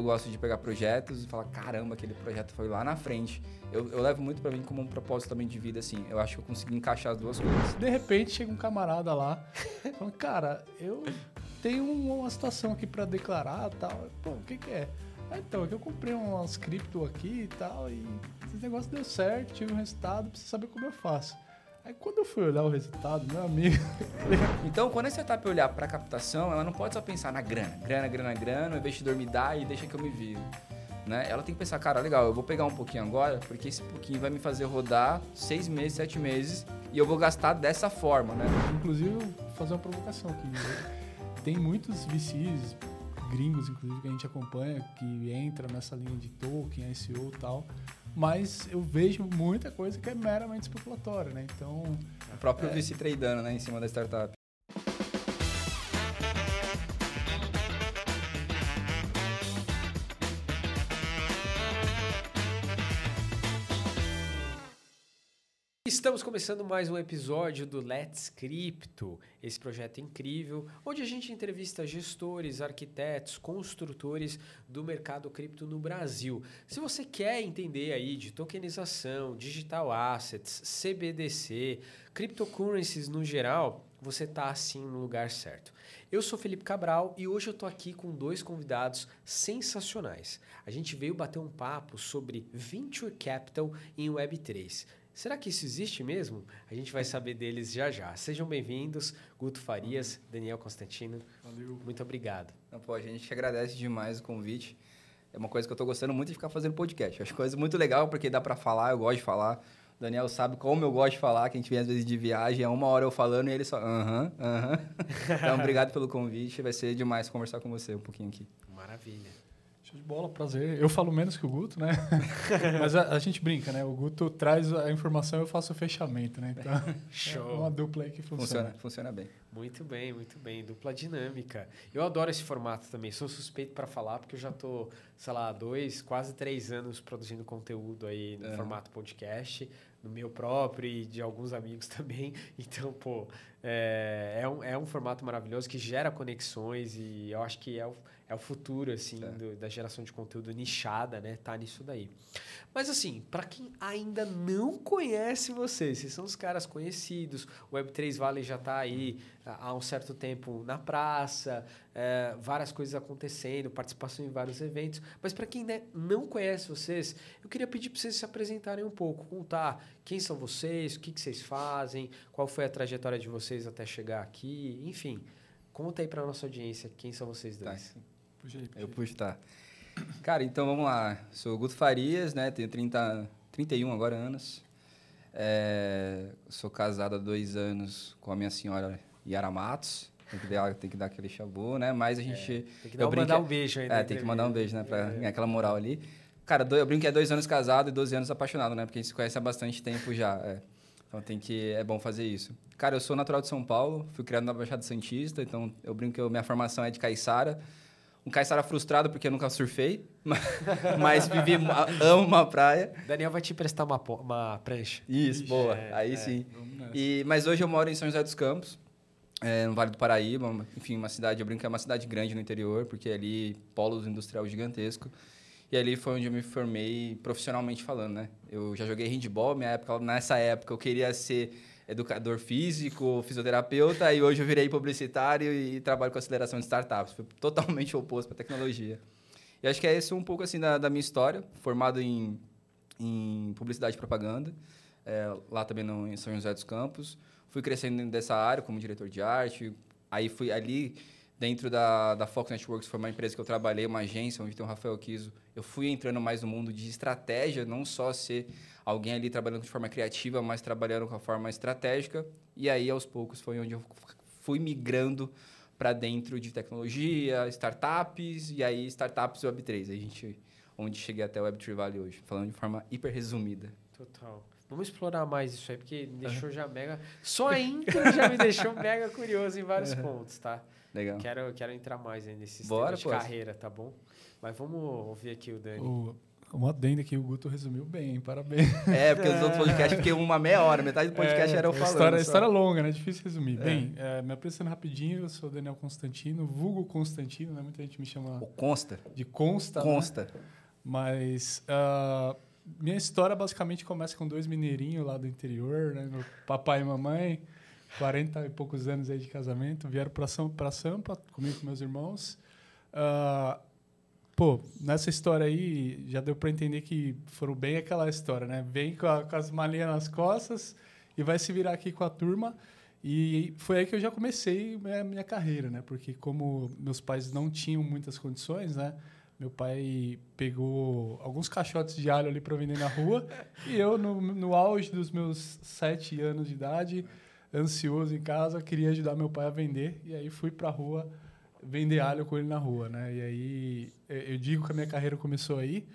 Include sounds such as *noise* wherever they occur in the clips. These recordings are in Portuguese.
Eu gosto de pegar projetos e falar, caramba, aquele projeto foi lá na frente. Eu, eu levo muito para mim como um propósito também de vida, assim. Eu acho que eu consegui encaixar as duas coisas. De repente chega um camarada lá, falando, cara, eu tenho uma situação aqui para declarar tal. Pô, o que, que é? Ah, então, é que eu comprei umas cripto aqui e tal, e esse negócio deu certo, tive um resultado, preciso saber como eu faço. Aí quando eu fui olhar o resultado, meu amigo. *laughs* então, quando a startup olhar para captação, ela não pode só pensar na grana, grana, grana, grana, o investidor me dá e deixa que eu me viro. Né? Ela tem que pensar, cara, legal, eu vou pegar um pouquinho agora, porque esse pouquinho vai me fazer rodar seis meses, sete meses, e eu vou gastar dessa forma, né? Inclusive, vou fazer uma provocação aqui. Tem muitos VCs, gringos, inclusive, que a gente acompanha, que entra nessa linha de token, SEO e tal, mas eu vejo muita coisa que é meramente especulatória, né? Então... O próprio é... VC tradando, né, em cima da startup. Estamos começando mais um episódio do Let's Crypto, esse projeto incrível, onde a gente entrevista gestores, arquitetos, construtores do mercado cripto no Brasil. Se você quer entender aí de tokenização, digital assets, CBDC, cryptocurrencies no geral, você está assim no lugar certo. Eu sou Felipe Cabral e hoje eu estou aqui com dois convidados sensacionais. A gente veio bater um papo sobre Venture Capital em Web3. Será que isso existe mesmo? A gente vai saber deles já já. Sejam bem-vindos, Guto Farias, Daniel Constantino. Valeu. Muito obrigado. Não, pô, a gente agradece demais o convite. É uma coisa que eu estou gostando muito de ficar fazendo podcast. Acho coisa muito legal porque dá para falar, eu gosto de falar. O Daniel sabe como eu gosto de falar, que a gente vem às vezes de viagem, é uma hora eu falando e ele só, aham, uh aham. -huh, uh -huh. então, obrigado pelo convite, vai ser demais conversar com você um pouquinho aqui. Maravilha. Show de bola, prazer. Eu falo menos que o Guto, né? *laughs* Mas a, a, gente brinca, né? O Guto traz a informação e eu faço o fechamento, né? Então, *laughs* Show. é uma dupla aí que funciona. Funciona, funciona bem. Muito bem, muito bem. Dupla dinâmica. Eu adoro esse formato também. Sou suspeito para falar, porque eu já tô, sei lá, dois, quase três anos produzindo conteúdo aí no formato podcast, no meu próprio e de alguns amigos *laughs* também. Então, pô, é, é, um, é um formato maravilhoso que gera conexões e eu acho que é o é o futuro assim é. do, da geração de conteúdo nichada, né? Tá nisso daí. Mas assim, para quem ainda não conhece vocês, vocês são os caras conhecidos, o Web3 Valley já está aí há um certo tempo na praça, é, várias coisas acontecendo, participação em vários eventos. Mas para quem ainda não conhece vocês, eu queria pedir para vocês se apresentarem um pouco, contar quem são vocês, o que, que vocês fazem, qual foi a trajetória de vocês até chegar aqui, enfim. Conta aí para nossa audiência quem são vocês dois. Tá. Puxa aí, puxa Eu puxo, tá. Cara, então vamos lá. Sou Guto Farias, né? Tenho 30, 31 agora anos. É, sou casado há dois anos com a minha senhora Yara Matos. Tem que dar, tem que dar aquele chabu, né? Mas a gente. É, tem que dar, mandar um beijo aí, É, tem que mandar um beijo, né? Pra é. ganhar aquela moral ali. Cara, eu brinco que é dois anos casado e 12 anos apaixonado, né? Porque a gente se conhece há bastante tempo já. É. Então tem que. É bom fazer isso. Cara, eu sou natural de São Paulo, fui criado na Baixada Santista, então eu brinco que eu, minha formação é de caiçara um caiçara frustrado porque eu nunca surfei, *laughs* mas vivi, amo uma praia. Daniel vai te emprestar uma, uma prancha. Isso, Ixi, boa. É, Aí é. sim. E, mas hoje eu moro em São José dos Campos, é, no Vale do Paraíba. Enfim, uma cidade, eu brinco que é uma cidade grande no interior, porque é ali polo industrial gigantesco. E ali foi onde eu me formei profissionalmente falando, né? Eu já joguei handball, minha época, nessa época eu queria ser educador físico, fisioterapeuta, e hoje eu virei publicitário e trabalho com aceleração de startups. Foi totalmente oposto para tecnologia. E acho que é esse um pouco assim da, da minha história, formado em, em publicidade e propaganda, é, lá também no, em São José dos Campos. Fui crescendo dessa área como diretor de arte, aí fui ali dentro da, da Fox Networks, foi uma empresa que eu trabalhei, uma agência onde tem o Rafael Kiso. Eu fui entrando mais no mundo de estratégia, não só ser alguém ali trabalhando de forma criativa, mas trabalhando com a forma estratégica. E aí, aos poucos, foi onde eu fui migrando para dentro de tecnologia, startups, e aí startups Web3. A gente, onde cheguei até o Web3 Valley hoje, falando de forma hiper resumida. Total. Vamos explorar mais isso aí, porque me deixou já mega. Só a intro já me *laughs* deixou mega curioso em vários pontos, tá? Legal. Quero, quero entrar mais aí nesse Bora, de pô. carreira, tá bom? Mas vamos ouvir aqui o Dani. O Uma adenda que o Guto resumiu bem, parabéns. É, porque os outros podcasts fiquei uma meia hora, metade do podcast é, era eu falando. História, só. história longa, né? Difícil resumir. É. Bem, é, me apresentando rapidinho, eu sou o Daniel Constantino, vulgo Constantino, né? Muita gente me chama. O Consta. De Consta. Né? Consta. Né? Mas. Uh, minha história basicamente começa com dois mineirinhos lá do interior, né? Meu papai e mamãe, 40 e poucos anos aí de casamento, vieram para Sampa, Sampa comigo com meus irmãos. Uh, pô, nessa história aí, já deu para entender que foram bem aquela história, né? Vem com, a, com as malinhas nas costas e vai se virar aqui com a turma. E foi aí que eu já comecei a minha carreira, né? Porque como meus pais não tinham muitas condições, né? Meu pai pegou alguns caixotes de alho ali para vender na rua e eu, no, no auge dos meus sete anos de idade, ansioso em casa, queria ajudar meu pai a vender. E aí fui para a rua vender alho com ele na rua, né? E aí eu digo que a minha carreira começou aí.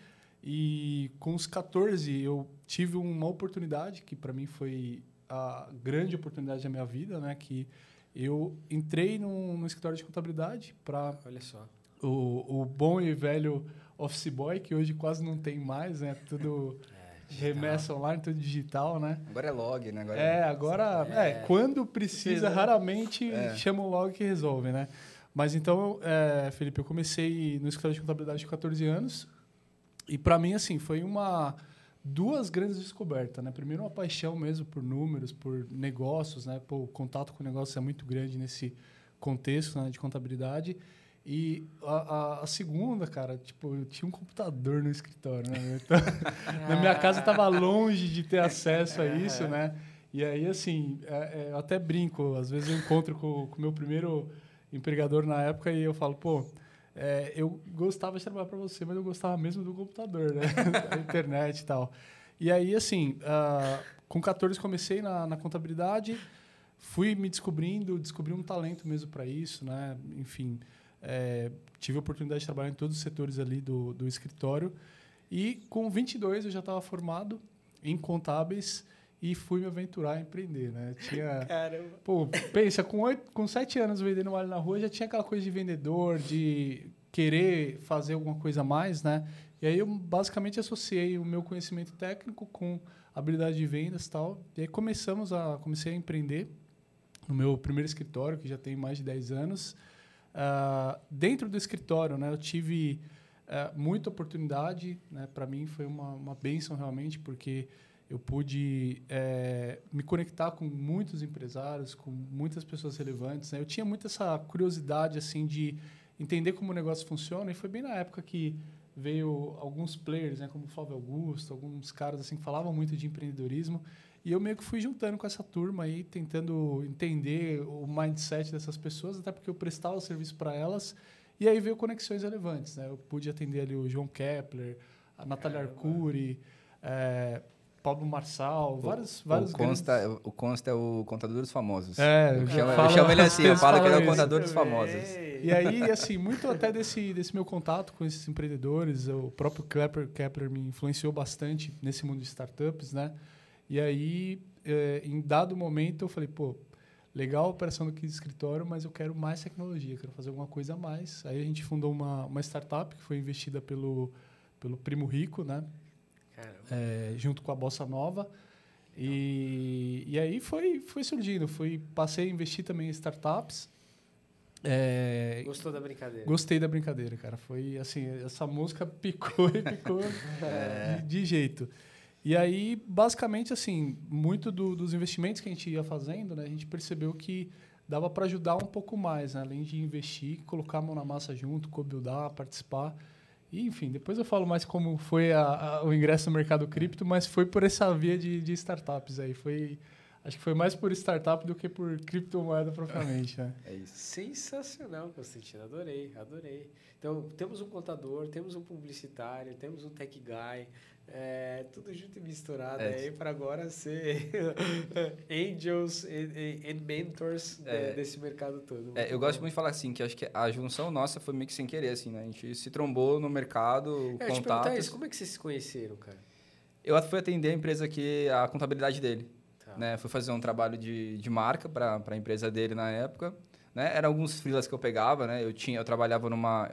E com os 14 eu tive uma oportunidade que para mim foi a grande oportunidade da minha vida, né? Que eu entrei no, no escritório de contabilidade para olha só o, o bom e velho office boy que hoje quase não tem mais, né? Tudo é, remessa online, tudo digital, né? Agora é log, né? Agora é, agora é, é quando precisa, raramente é. chama o log que resolve, né? Mas então, é, Felipe, eu comecei no escritório de contabilidade com 14 anos e para mim assim foi uma duas grandes descobertas, né? Primeiro uma paixão mesmo por números, por negócios, né? Pô, o contato com negócios é muito grande nesse contexto né, de contabilidade. E a, a, a, segunda, cara, tipo, eu tinha um computador no escritório, né? Então, *laughs* na minha casa estava longe de ter acesso a isso, né? E aí, assim, é, é, eu até brinco, às vezes eu encontro com o meu primeiro empregador na época e eu falo, pô, é, eu gostava de trabalhar para você, mas eu gostava mesmo do computador, né? *laughs* da internet e tal. E aí, assim, uh, com 14 comecei na, na, contabilidade, fui me descobrindo, descobri um talento mesmo para isso, né? Enfim, é, tive a oportunidade de trabalhar em todos os setores ali do, do escritório. E com 22 eu já estava formado em contábeis e fui me aventurar a empreender, né? Tinha, *laughs* Caramba. Pô, pensa, com, oito, com sete anos vendendo alho na rua, já tinha aquela coisa de vendedor, de querer fazer alguma coisa a mais, né? E aí eu basicamente associei o meu conhecimento técnico com habilidade de vendas e tal. E aí começamos a, comecei a empreender no meu primeiro escritório, que já tem mais de 10 anos. Uh, dentro do escritório, né, eu tive uh, muita oportunidade. Né? Para mim foi uma, uma benção realmente, porque eu pude é, me conectar com muitos empresários, com muitas pessoas relevantes. Né? Eu tinha muito essa curiosidade assim de entender como o negócio funciona e foi bem na época que veio alguns players, né, como o Flávio Augusto, alguns caras assim que falavam muito de empreendedorismo e eu meio que fui juntando com essa turma aí, tentando entender o mindset dessas pessoas, até porque eu prestava serviço para elas e aí veio conexões relevantes, né? Eu pude atender ali o João Kepler, a Natália Arcuri, é, Pablo Marçal, vários, o, vários o Consta, grandes... O Consta é o contador dos famosos. É, eu, chamo, eu chamo ele assim, eu falo que ele é o contador dos famosos. E aí, assim, muito até desse, desse meu contato com esses empreendedores, o próprio Kepler, Kepler me influenciou bastante nesse mundo de startups, né? E aí, é, em dado momento, eu falei, pô, legal a operação aqui de escritório, mas eu quero mais tecnologia, quero fazer alguma coisa a mais. Aí a gente fundou uma, uma startup que foi investida pelo, pelo Primo Rico, né? é, junto com a Bossa Nova. E, e aí foi, foi surgindo. Fui, passei a investir também em startups. É, Gostou da brincadeira? Gostei da brincadeira, cara. Foi assim, essa música *laughs* picou e picou *laughs* é. de, de, jeito. E aí, basicamente, assim, muito do, dos investimentos que a gente ia fazendo, né, a gente percebeu que dava para ajudar um pouco mais, né? além de investir, colocar a mão na massa junto, co-buildar, participar. E, enfim, depois eu falo mais como foi a, a, o ingresso no mercado cripto, mas foi por essa via de, de startups aí. Foi, acho que foi mais por startup do que por criptomoeda propriamente, né? É isso. Sensacional, Constantino. Adorei, adorei. Então, temos um contador, temos um publicitário, temos um tech guy, é, tudo junto e misturado é. aí para agora ser *laughs* angels e, mentors é. de, desse mercado todo. É, eu gosto muito de falar assim, que acho que a junção nossa foi meio que sem querer, assim, né? A gente se trombou no mercado, é, contatos... Isso, como é que vocês se conheceram, cara? Eu fui atender a empresa aqui, a contabilidade dele. Né? Fui fazer um trabalho de, de marca para a empresa dele na época. Né? Eram alguns freelas que eu pegava, né? Eu, tinha, eu trabalhava numa,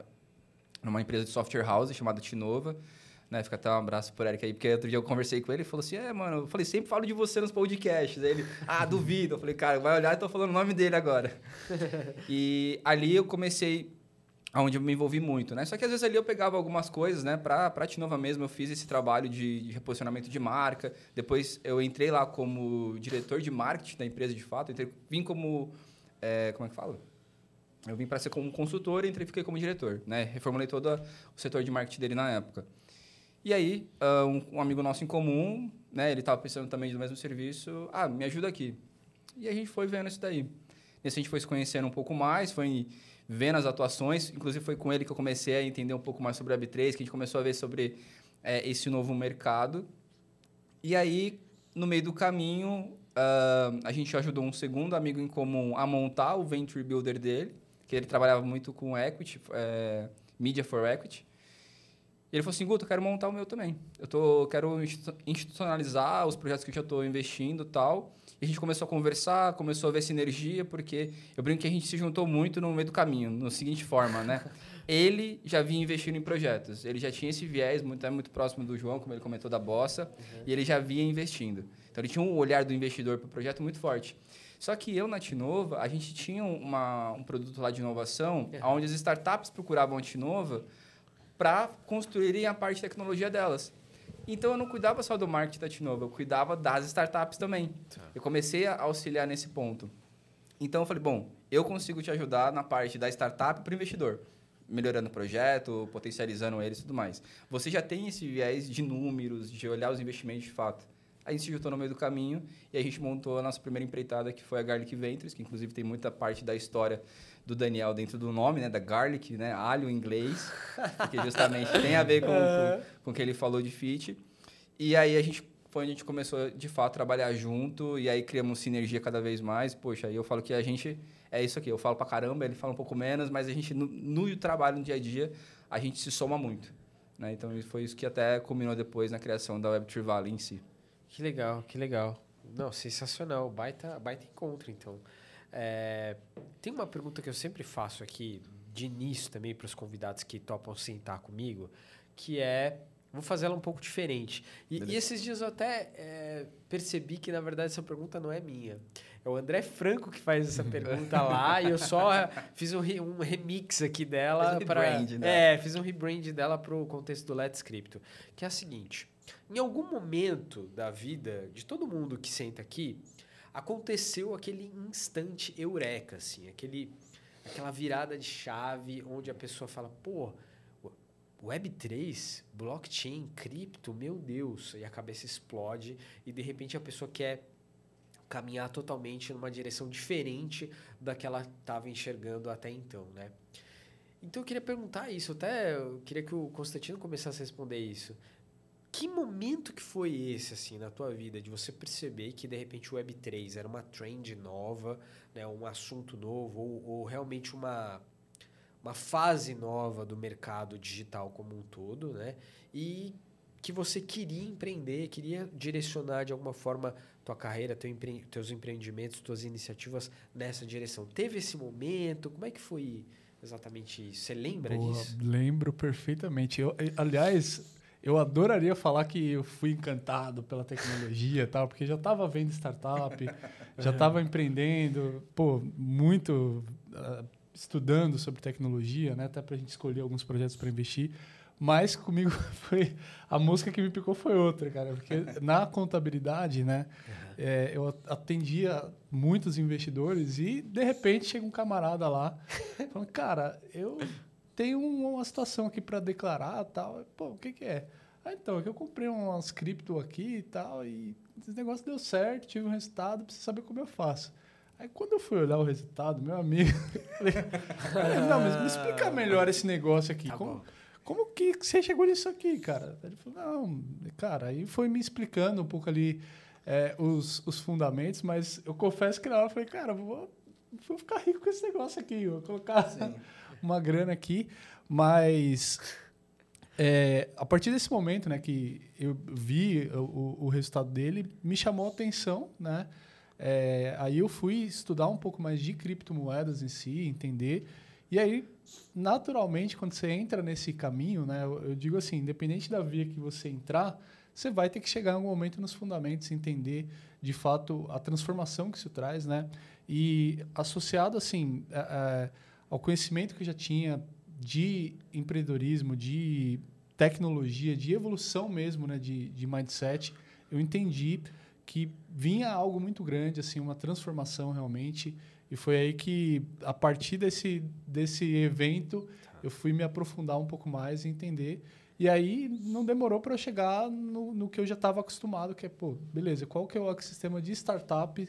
numa empresa de software house chamada Tinova. Né? Fica até um abraço por Eric aí, porque outro dia eu conversei com ele e falou assim: É, mano, eu falei, sempre falo de você nos podcasts. Aí ele, ah, duvido. Eu falei, cara, vai olhar e tô falando o nome dele agora. *laughs* e ali eu comecei onde eu me envolvi muito, né? Só que às vezes ali eu pegava algumas coisas, né? Para para Tinova mesmo, eu fiz esse trabalho de, de, reposicionamento de marca. Depois eu entrei lá como diretor de marketing da empresa de fato. Entrei, vim como é, como é que fala? Eu vim para ser como consultor e entrei fiquei como diretor, né? Reformulei todo o setor de marketing dele na época. E aí, uh, um, um, amigo nosso em comum, né, ele estava precisando também do mesmo serviço, ah, me ajuda aqui. E a gente foi vendo isso daí. Nesse a gente foi se conhecendo um pouco mais, foi vendo as atuações, inclusive foi com ele que eu comecei a entender um pouco mais sobre a B3, que a gente começou a ver sobre é, esse novo mercado. E aí, no meio do caminho, uh, a gente ajudou um segundo amigo em comum a montar o Venture Builder dele, que ele trabalhava muito com equity, é, Media for Equity. E ele falou assim, Guto, eu quero montar o meu também. Eu tô, quero institucionalizar os projetos que eu já estou investindo tal. A gente começou a conversar, começou a ver sinergia, porque eu brinco que a gente se juntou muito no meio do caminho, no seguinte forma, né? *laughs* ele já vinha investindo em projetos. Ele já tinha esse viés, muito, muito próximo do João, como ele comentou, da Bossa, uhum. e ele já vinha investindo. Então, ele tinha um olhar do investidor para o projeto muito forte. Só que eu, na Tinova, a gente tinha uma, um produto lá de inovação, uhum. onde as startups procuravam a Tinova para construírem a parte de tecnologia delas. Então eu não cuidava só do marketing da Tinova, eu cuidava das startups também. Tá. Eu comecei a auxiliar nesse ponto. Então eu falei, bom, eu consigo te ajudar na parte da startup para o investidor, melhorando o projeto, potencializando eles e tudo mais. Você já tem esse viés de números, de olhar os investimentos de fato. A gente se juntou no meio do caminho e a gente montou a nossa primeira empreitada, que foi a Garlic Ventures, que inclusive tem muita parte da história do Daniel dentro do nome, né? Da garlic, né? Alho em inglês, que justamente tem a ver com, *laughs* com, com o que ele falou de fit. E aí a gente foi onde a gente começou, de fato, a trabalhar junto e aí criamos sinergia cada vez mais. Poxa, aí eu falo que a gente é isso aqui. Eu falo pra caramba, ele fala um pouco menos, mas a gente, no, no trabalho, no dia a dia, a gente se soma muito. Né? Então, foi isso que até culminou depois na criação da Web3 Valley em si. Que legal, que legal. Não, sensacional. Baita, baita encontro, então. É, tem uma pergunta que eu sempre faço aqui, de início também, para os convidados que topam sentar comigo, que é. Vou fazer ela um pouco diferente. E, e esses dias eu até é, percebi que, na verdade, essa pergunta não é minha. É o André Franco que faz essa pergunta *laughs* lá e eu só fiz um, um remix aqui dela. Um para né? É, fiz um rebrand dela para o contexto do Let's Crypto. Que é a seguinte: em algum momento da vida de todo mundo que senta aqui, aconteceu aquele instante eureka, assim, aquele, aquela virada de chave onde a pessoa fala, pô, Web3, blockchain, cripto, meu Deus, e a cabeça explode e de repente a pessoa quer caminhar totalmente numa direção diferente da que ela estava enxergando até então, né? Então eu queria perguntar isso, até eu queria que o Constantino começasse a responder isso. Que momento que foi esse, assim, na tua vida, de você perceber que, de repente, o Web3 era uma trend nova, né, um assunto novo, ou, ou realmente uma, uma fase nova do mercado digital como um todo, né? E que você queria empreender, queria direcionar de alguma forma tua carreira, teu empre... teus empreendimentos, tuas iniciativas nessa direção. Teve esse momento? Como é que foi exatamente isso? Você lembra Boa, disso? Lembro perfeitamente. Eu, aliás, eu adoraria falar que eu fui encantado pela tecnologia tal, porque já estava vendo startup, já estava empreendendo, pô, muito uh, estudando sobre tecnologia, né, até para a gente escolher alguns projetos para investir. Mas comigo *laughs* foi a música que me picou foi outra, cara, porque na contabilidade, né, é, eu atendia muitos investidores e de repente chega um camarada lá, falando, cara, eu tem uma situação aqui para declarar tal. Pô, o que, que é? Ah, então, é que eu comprei umas cripto aqui e tal, e esse negócio deu certo, tive um resultado, preciso saber como eu faço. Aí quando eu fui olhar o resultado, meu amigo, *laughs* falei, não, mas me explica melhor esse negócio aqui. Tá como, como que você chegou nisso aqui, cara? Ele falou, não, cara, aí foi me explicando um pouco ali é, os, os fundamentos, mas eu confesso que na hora eu falei, cara, vou, vou ficar rico com esse negócio aqui, vou colocar. Sim *laughs* uma grana aqui, mas é, a partir desse momento, né, que eu vi o, o resultado dele, me chamou a atenção, né? É, aí eu fui estudar um pouco mais de criptomoedas em si, entender. E aí, naturalmente, quando você entra nesse caminho, né, eu, eu digo assim, independente da via que você entrar, você vai ter que chegar em algum momento nos fundamentos, entender de fato a transformação que isso traz, né? E associado assim a, a, ao conhecimento que eu já tinha de empreendedorismo, de tecnologia, de evolução mesmo, né, de, de mindset, eu entendi que vinha algo muito grande, assim, uma transformação realmente. E foi aí que, a partir desse, desse evento, eu fui me aprofundar um pouco mais e entender. E aí não demorou para eu chegar no, no, que eu já estava acostumado, que é, pô, beleza, qual que é o ecossistema de startup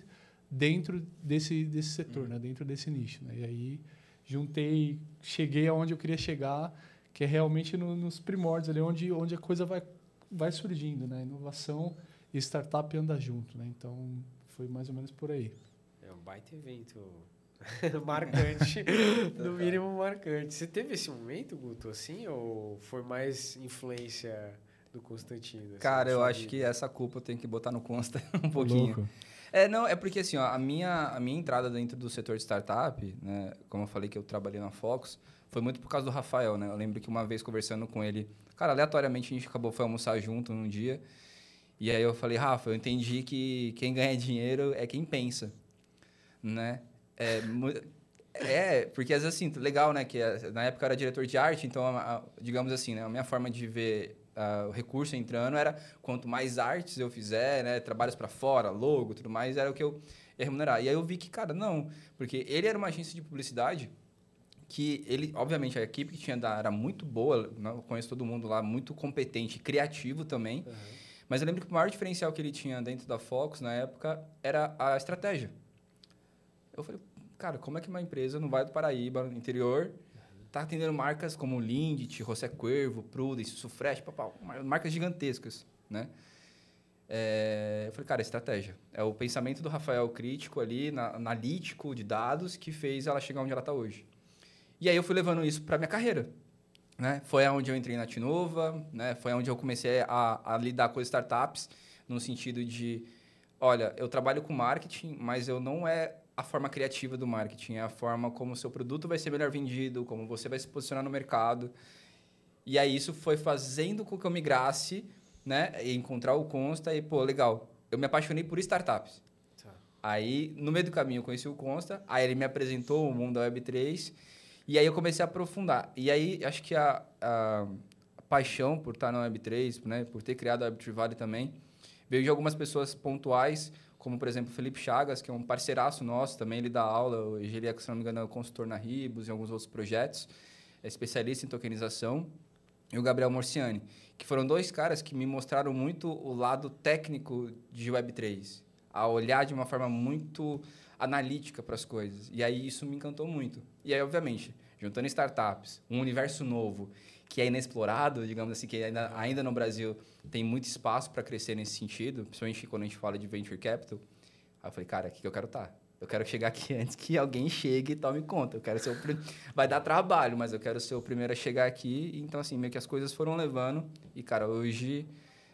dentro desse, desse setor, uhum. né? dentro desse nicho. Né? E aí juntei, cheguei aonde eu queria chegar, que é realmente no, nos primórdios, ali onde, onde a coisa vai, vai surgindo. Né? Inovação e startup anda junto. Né? Então, foi mais ou menos por aí. É um baita evento *laughs* marcante, *laughs* no mínimo marcante. Você teve esse momento, Guto, assim, ou foi mais influência do Constantino? Assim, Cara, eu acho vida? que essa culpa eu tenho que botar no Consta *laughs* um pouquinho. Louco. É, não, é porque assim, ó, a, minha, a minha entrada dentro do setor de startup, né, como eu falei que eu trabalhei na Focus, foi muito por causa do Rafael, né? Eu lembro que uma vez conversando com ele, cara, aleatoriamente a gente acabou foi almoçar junto num dia. E aí eu falei, Rafa, eu entendi que quem ganha dinheiro é quem pensa, né? É, é porque às vezes assim, legal, né? Que na época eu era diretor de arte, então, digamos assim, né? A minha forma de ver uh, o recurso entrando era quanto mais artes eu fizer, né, trabalhos para fora, logo, tudo mais, era o que eu ia remunerar. E aí eu vi que, cara, não, porque ele era uma agência de publicidade que ele, obviamente, a equipe que tinha da era muito boa, né, conheço todo mundo lá, muito competente, criativo também. Uhum. Mas eu lembro que o maior diferencial que ele tinha dentro da Focus na época era a estratégia. Eu falei, cara, como é que uma empresa no Vale do Paraíba, no interior, tá atendendo marcas como Lindt, José Cuervo, Prudence, Sufresh, papau, marcas gigantescas, né? É, eu falei, cara, estratégia. É o pensamento do Rafael crítico ali, na, analítico de dados, que fez ela chegar onde ela está hoje. E aí eu fui levando isso para minha carreira. Né? Foi aonde eu entrei na Tinova, né? foi aonde eu comecei a, a lidar com startups, no sentido de, olha, eu trabalho com marketing, mas eu não é a forma criativa do marketing, é a forma como o seu produto vai ser melhor vendido, como você vai se posicionar no mercado. E aí isso foi fazendo com que eu migrasse, né, e encontrar o Consta e, pô, legal, eu me apaixonei por startups. Tá. Aí, no meio do caminho, eu conheci o Consta, aí ele me apresentou o mundo da Web3, e aí eu comecei a aprofundar. E aí, acho que a, a, a paixão por estar na Web3, né, por ter criado a Web3 Valley também, veio de algumas pessoas pontuais, como por exemplo Felipe Chagas, que é um parceiraço nosso também, ele dá aula, hoje ele é, se não me engano, é consultor na Ribos e alguns outros projetos, é especialista em tokenização, e o Gabriel Morciani, que foram dois caras que me mostraram muito o lado técnico de Web3, a olhar de uma forma muito analítica para as coisas. E aí isso me encantou muito. E aí, obviamente, juntando startups, um universo novo que é inexplorado, digamos assim, que ainda, ainda no Brasil tem muito espaço para crescer nesse sentido, principalmente quando a gente fala de venture capital. Aí eu falei, cara, aqui que eu quero estar. Tá. Eu quero chegar aqui *laughs* antes que alguém chegue e tome conta. Eu quero ser o prim... vai dar trabalho, mas eu quero ser o primeiro a chegar aqui. Então assim, meio que as coisas foram levando e cara, hoje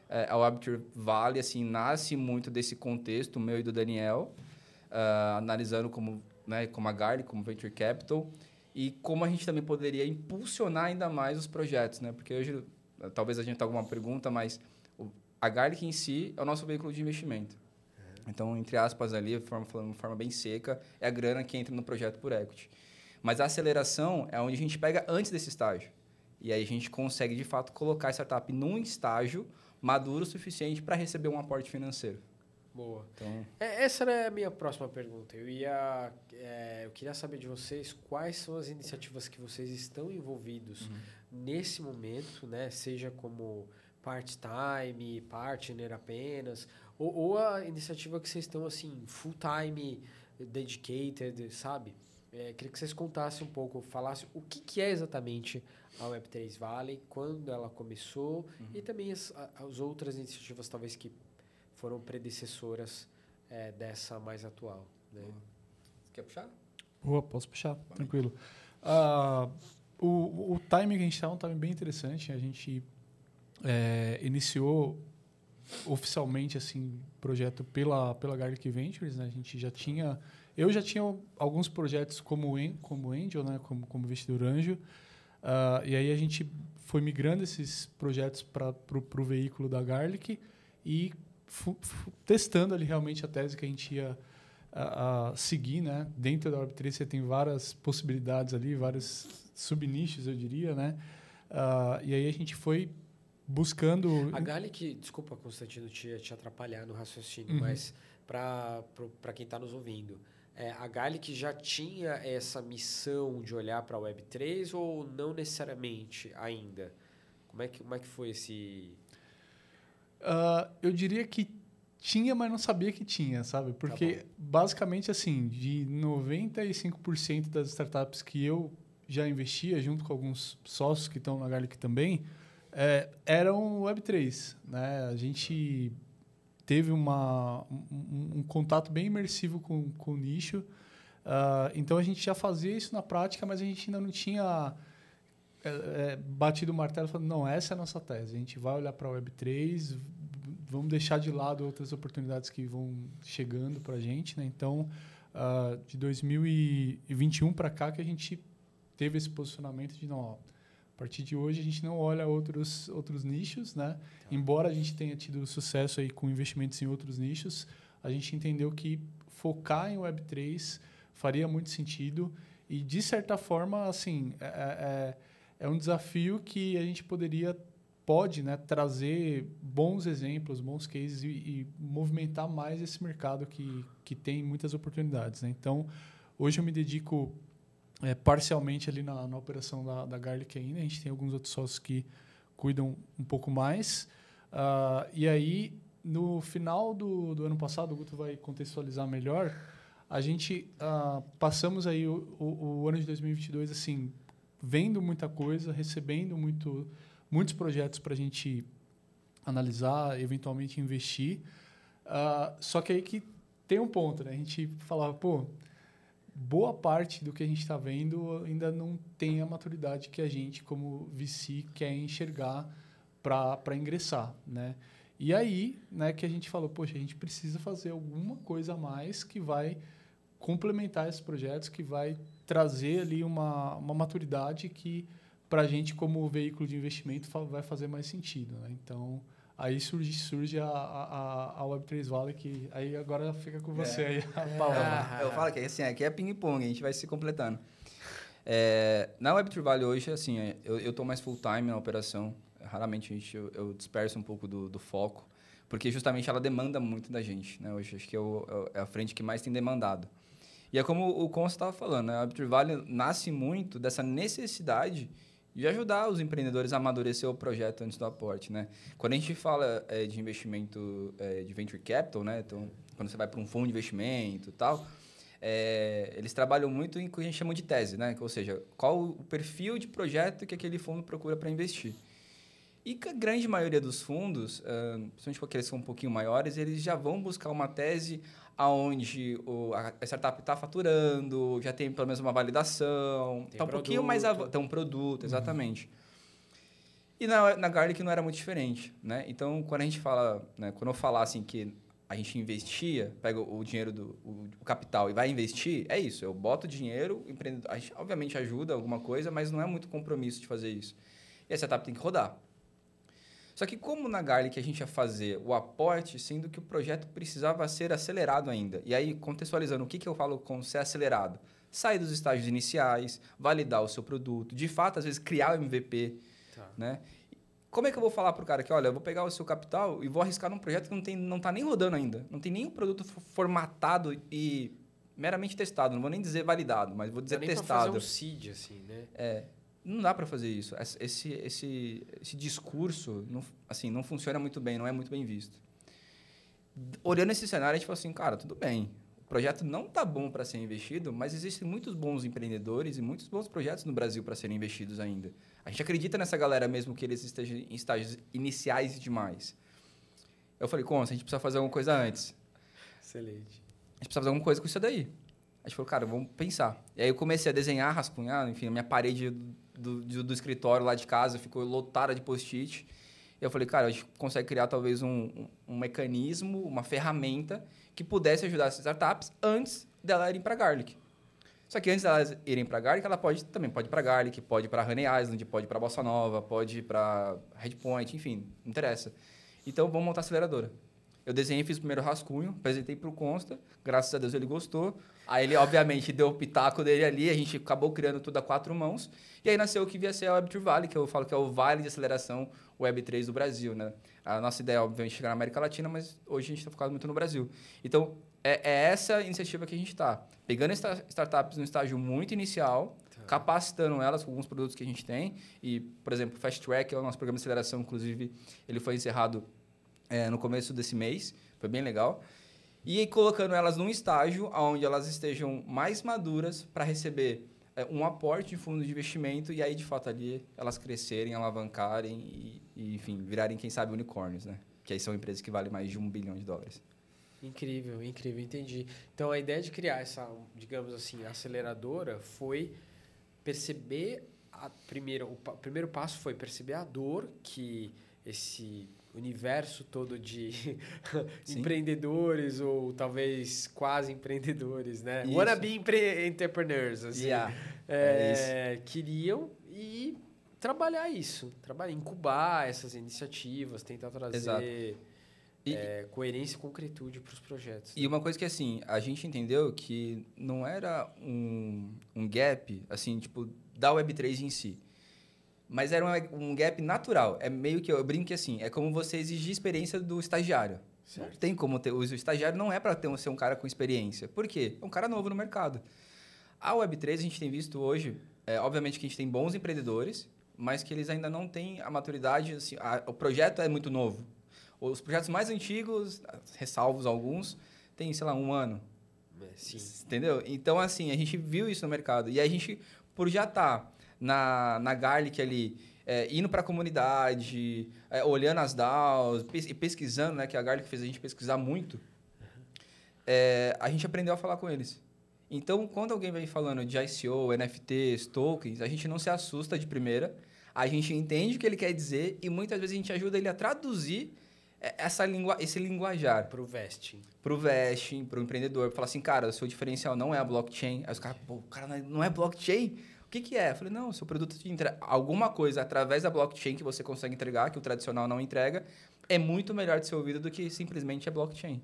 é, a Webtour Vale assim nasce muito desse contexto meu e do Daniel, uh, analisando como, né, como a Garley, como venture capital e como a gente também poderia impulsionar ainda mais os projetos, né? Porque hoje, talvez a gente tenha alguma pergunta, mas a Garlic em si é o nosso veículo de investimento. É. Então, entre aspas ali, falando de forma, forma bem seca, é a grana que entra no projeto por equity. Mas a aceleração é onde a gente pega antes desse estágio. E aí a gente consegue, de fato, colocar a startup num estágio maduro o suficiente para receber um aporte financeiro. Boa. Então... É, essa era a minha próxima pergunta. Eu ia, é, eu queria saber de vocês quais são as iniciativas que vocês estão envolvidos uhum. nesse momento, né? Seja como part-time, partner apenas, ou, ou, a iniciativa que vocês estão assim full-time, dedicated, sabe? É, queria que vocês contassem um pouco, falassem o que, que é exatamente a Web3 Valley, quando ela começou uhum. e também as, as outras iniciativas talvez que foram predecessoras é, dessa mais atual. Né? Quer puxar? Boa, posso puxar, Vai. tranquilo. Uh, o, o timing que a gente está é um timing bem interessante. A gente é, iniciou oficialmente assim projeto pela pela Garlic Ventures, né? A gente já tinha Eu já tinha alguns projetos como, como Angel, né? como, como investidor anjo. Uh, e aí a gente foi migrando esses projetos para o veículo da Garlic e testando ali realmente a tese que a gente ia a, a seguir, né? Dentro da Web3 você tem várias possibilidades ali, vários subnichos, eu diria, né? Uh, e aí a gente foi buscando... A Garlic, desculpa, Constantino, te, te atrapalhar no raciocínio, uhum. mas para quem está nos ouvindo, é, a Garlic já tinha essa missão de olhar para a Web3 ou não necessariamente ainda? Como é que, como é que foi esse... Uh, eu diria que tinha, mas não sabia que tinha, sabe? Porque, tá basicamente, assim, de 95% das startups que eu já investia, junto com alguns sócios que estão na Garlic também, é, eram Web3. Né? A gente teve uma, um, um contato bem imersivo com, com o nicho. Uh, então, a gente já fazia isso na prática, mas a gente ainda não tinha é, é, batido o martelo falado, não, essa é a nossa tese. A gente vai olhar para a Web3, vamos deixar de lado outras oportunidades que vão chegando para a gente. Né? Então, uh, de 2021 para cá que a gente teve esse posicionamento de não, ó, a partir de hoje a gente não olha outros outros nichos, né? Tá. Embora a gente tenha tido sucesso aí com investimentos em outros nichos, a gente entendeu que focar em Web3 faria muito sentido e de certa forma assim é, é, um desafio que a gente poderia pode né, trazer bons exemplos, bons cases e, e, movimentar mais esse mercado que, que tem muitas oportunidades. Né? Então, hoje eu me dedico é, parcialmente ali na, na operação da, da Garlic ainda. A gente tem alguns outros sócios que cuidam um pouco mais. Uh, e aí, no final do, do ano passado, o Guto vai contextualizar melhor, a gente uh, passamos aí o, o, o ano de 2022 assim, vendo muita coisa, recebendo muito muitos projetos para a gente analisar, eventualmente investir. Uh, só que aí que tem um ponto, né? A gente falava, pô, boa parte do que a gente está vendo ainda não tem a maturidade que a gente, como VC, quer enxergar para ingressar, né? E aí, né, que a gente falou, poxa, a gente precisa fazer alguma coisa a mais que vai complementar esses projetos, que vai trazer ali uma, uma maturidade que para a gente, como veículo de investimento, vai fazer mais sentido. Né? Então, aí surge, surge a, a, a Web3 Valley, que aí agora fica com você é. aí a palavra. É. Eu falo que assim, aqui é ping-pong, a gente vai se completando. É, na Web3 Valley hoje, assim, é, eu estou mais full-time na operação. Raramente a gente, eu, eu disperso um pouco do, do, foco, porque justamente ela demanda muito da gente. Né? Hoje acho que é, o, é a frente que mais tem demandado. E é como o Consta estava falando, né? a Web3 Valley nasce muito dessa necessidade de ajudar os empreendedores a amadurecer o projeto antes do aporte, né? Quando a gente fala é, de investimento é, de venture capital, né? Então, quando você vai para um fundo de investimento e tal, é, eles trabalham muito em o que a gente chama de tese, né? Ou seja, qual o perfil de projeto que aquele fundo procura para investir. E a grande maioria dos fundos, uh, principalmente aqueles que são um pouquinho maiores, eles já vão buscar uma tese aonde o, a startup está faturando, já tem pelo menos uma validação, está um pouquinho mais... Tem um produto, exatamente. Uhum. E na, na Garlic não era muito diferente, né? Então, quando a gente fala... Né, quando eu falar assim que a gente investia, pega o dinheiro do o, o, capital e vai investir, é isso. Eu boto dinheiro, o empreendedor, a gente obviamente ajuda alguma coisa, mas não é muito compromisso de fazer isso. E a startup tem que rodar. Só que como na Garlic a gente ia fazer o aporte, sendo que o projeto precisava ser acelerado ainda. E aí, contextualizando, o que, que eu falo com ser acelerado? Sair dos estágios iniciais, validar o seu produto, de fato, às vezes, criar o MVP, tá. né? Como é que eu vou falar para o cara que, olha, eu vou pegar o seu capital e vou arriscar num projeto que não está não tá nem rodando ainda, não tem nenhum produto formatado e meramente testado, não vou nem dizer validado, mas vou dizer testado. Não fazer um seed, assim, né? É, não dá para fazer isso. Esse, esse, esse discurso não, assim, não funciona muito bem, não é muito bem visto. Olhando esse cenário, a gente fala assim, cara, tudo bem. O projeto não está bom para ser investido, mas existem muitos bons empreendedores e muitos bons projetos no Brasil para serem investidos ainda. A gente acredita nessa galera mesmo que eles estejam em estágios iniciais demais. Eu falei, como? A gente precisa fazer alguma coisa antes. Excelente. A gente precisa fazer alguma coisa com isso daí. A gente falou, cara, vamos pensar. E aí eu comecei a desenhar, rascunhar, enfim, a minha parede do, do, do escritório lá de casa ficou lotada de post-it. Eu falei, cara, a gente consegue criar talvez um, um, um, mecanismo, uma ferramenta que pudesse ajudar essas startups antes dela irem para Garlic. Só que antes delas irem para Garlic, ela pode também pode ir para Garlic, pode ir para Honey Island, pode ir para Bossa Nova, pode ir para Redpoint, enfim, não interessa. Então, vamos montar a aceleradora. Eu desenhei, fiz o primeiro rascunho, apresentei para o Consta, graças a Deus ele gostou. Aí ele, obviamente, deu o pitaco dele ali, a gente acabou criando tudo a quatro mãos. E aí nasceu o que via ser a Web3 Valley, que eu falo que é o Vale de Aceleração Web3 do Brasil, né? A nossa ideia é, obviamente, chegar na América Latina, mas hoje a gente está focado muito no Brasil. Então, é, é essa iniciativa que a gente está. Pegando startups no estágio muito inicial, tá. capacitando elas com alguns produtos que a gente tem. E, por exemplo, Fast Track, é o nosso programa de aceleração, inclusive, ele foi encerrado é, no começo desse mês. Foi bem legal e colocando elas num estágio onde elas estejam mais maduras para receber é, um aporte de fundo de investimento e aí, de fato, ali elas crescerem, alavancarem e, e, enfim, virarem, quem sabe, unicórnios, né? Que aí são empresas que valem mais de um bilhão de dólares. Incrível, incrível, entendi. Então, a ideia de criar essa, digamos assim, aceleradora foi perceber, a, primeiro, o, o primeiro passo foi perceber a dor que esse universo todo de *laughs* empreendedores ou talvez quase empreendedores, né? Isso. Wannabe empre entrepreneurs, assim, yeah. é, é queriam e trabalhar isso, trabalhar, incubar essas iniciativas, tentar trazer e, é, coerência e concretude para os projetos. E uma coisa que assim a gente entendeu que não era um, um gap assim tipo da Web3 em si mas era um, um gap natural. É meio que eu brinco assim, é como você exigir experiência do estagiário. Certo. Não tem como ter. O estagiário não é para ser um cara com experiência. Por quê? É um cara novo no mercado. A Web3 a gente tem visto hoje, é, obviamente que a gente tem bons empreendedores, mas que eles ainda não têm a maturidade. Assim, a, o projeto é muito novo. Os projetos mais antigos, ressalvos alguns, tem, sei lá, um ano. É, sim. Entendeu? Então, assim, a gente viu isso no mercado. E a gente, por já estar. Tá na, na Garlic ali, é, indo para a comunidade, é, olhando as DAOs e pesquisando, né, que a Garlic fez a gente pesquisar muito, é, a gente aprendeu a falar com eles. Então, quando alguém vem falando de ICO, NFTs, tokens, a gente não se assusta de primeira, a gente entende o que ele quer dizer e muitas vezes a gente ajuda ele a traduzir é, essa lingua, esse linguajar. Para o vesting. Para o vesting, para o empreendedor. Falar assim, cara, o seu diferencial não é a blockchain. Aí os caras, pô, o cara não é blockchain? O que, que é? Eu falei, não, seu produto te entrega alguma coisa através da blockchain que você consegue entregar, que o tradicional não entrega, é muito melhor de ser ouvido do que simplesmente a blockchain.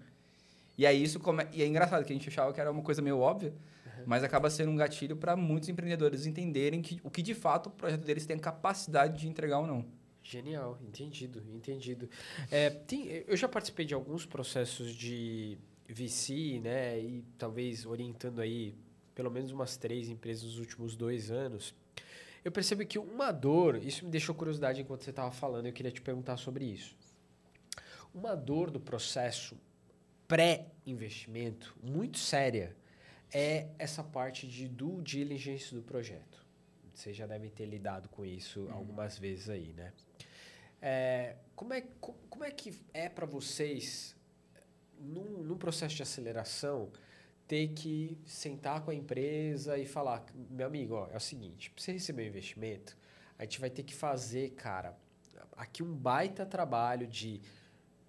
E aí isso come... e é engraçado que a gente achava que era uma coisa meio óbvia, uhum. mas acaba sendo um gatilho para muitos empreendedores entenderem que o que de fato o projeto deles tem capacidade de entregar ou não. Genial, entendido, entendido. É, tem, eu já participei de alguns processos de VC, né, e talvez orientando aí pelo menos umas três empresas nos últimos dois anos, eu percebo que uma dor, isso me deixou curiosidade enquanto você estava falando, eu queria te perguntar sobre isso. Uma dor do processo pré-investimento, muito séria, é essa parte de due diligence do projeto. Vocês já devem ter lidado com isso uhum. algumas vezes aí, né? É, como, é, como é que é para vocês, num, num processo de aceleração, ter que sentar com a empresa e falar, meu amigo, ó, é o seguinte, para você receber um investimento, a gente vai ter que fazer, cara, aqui um baita trabalho de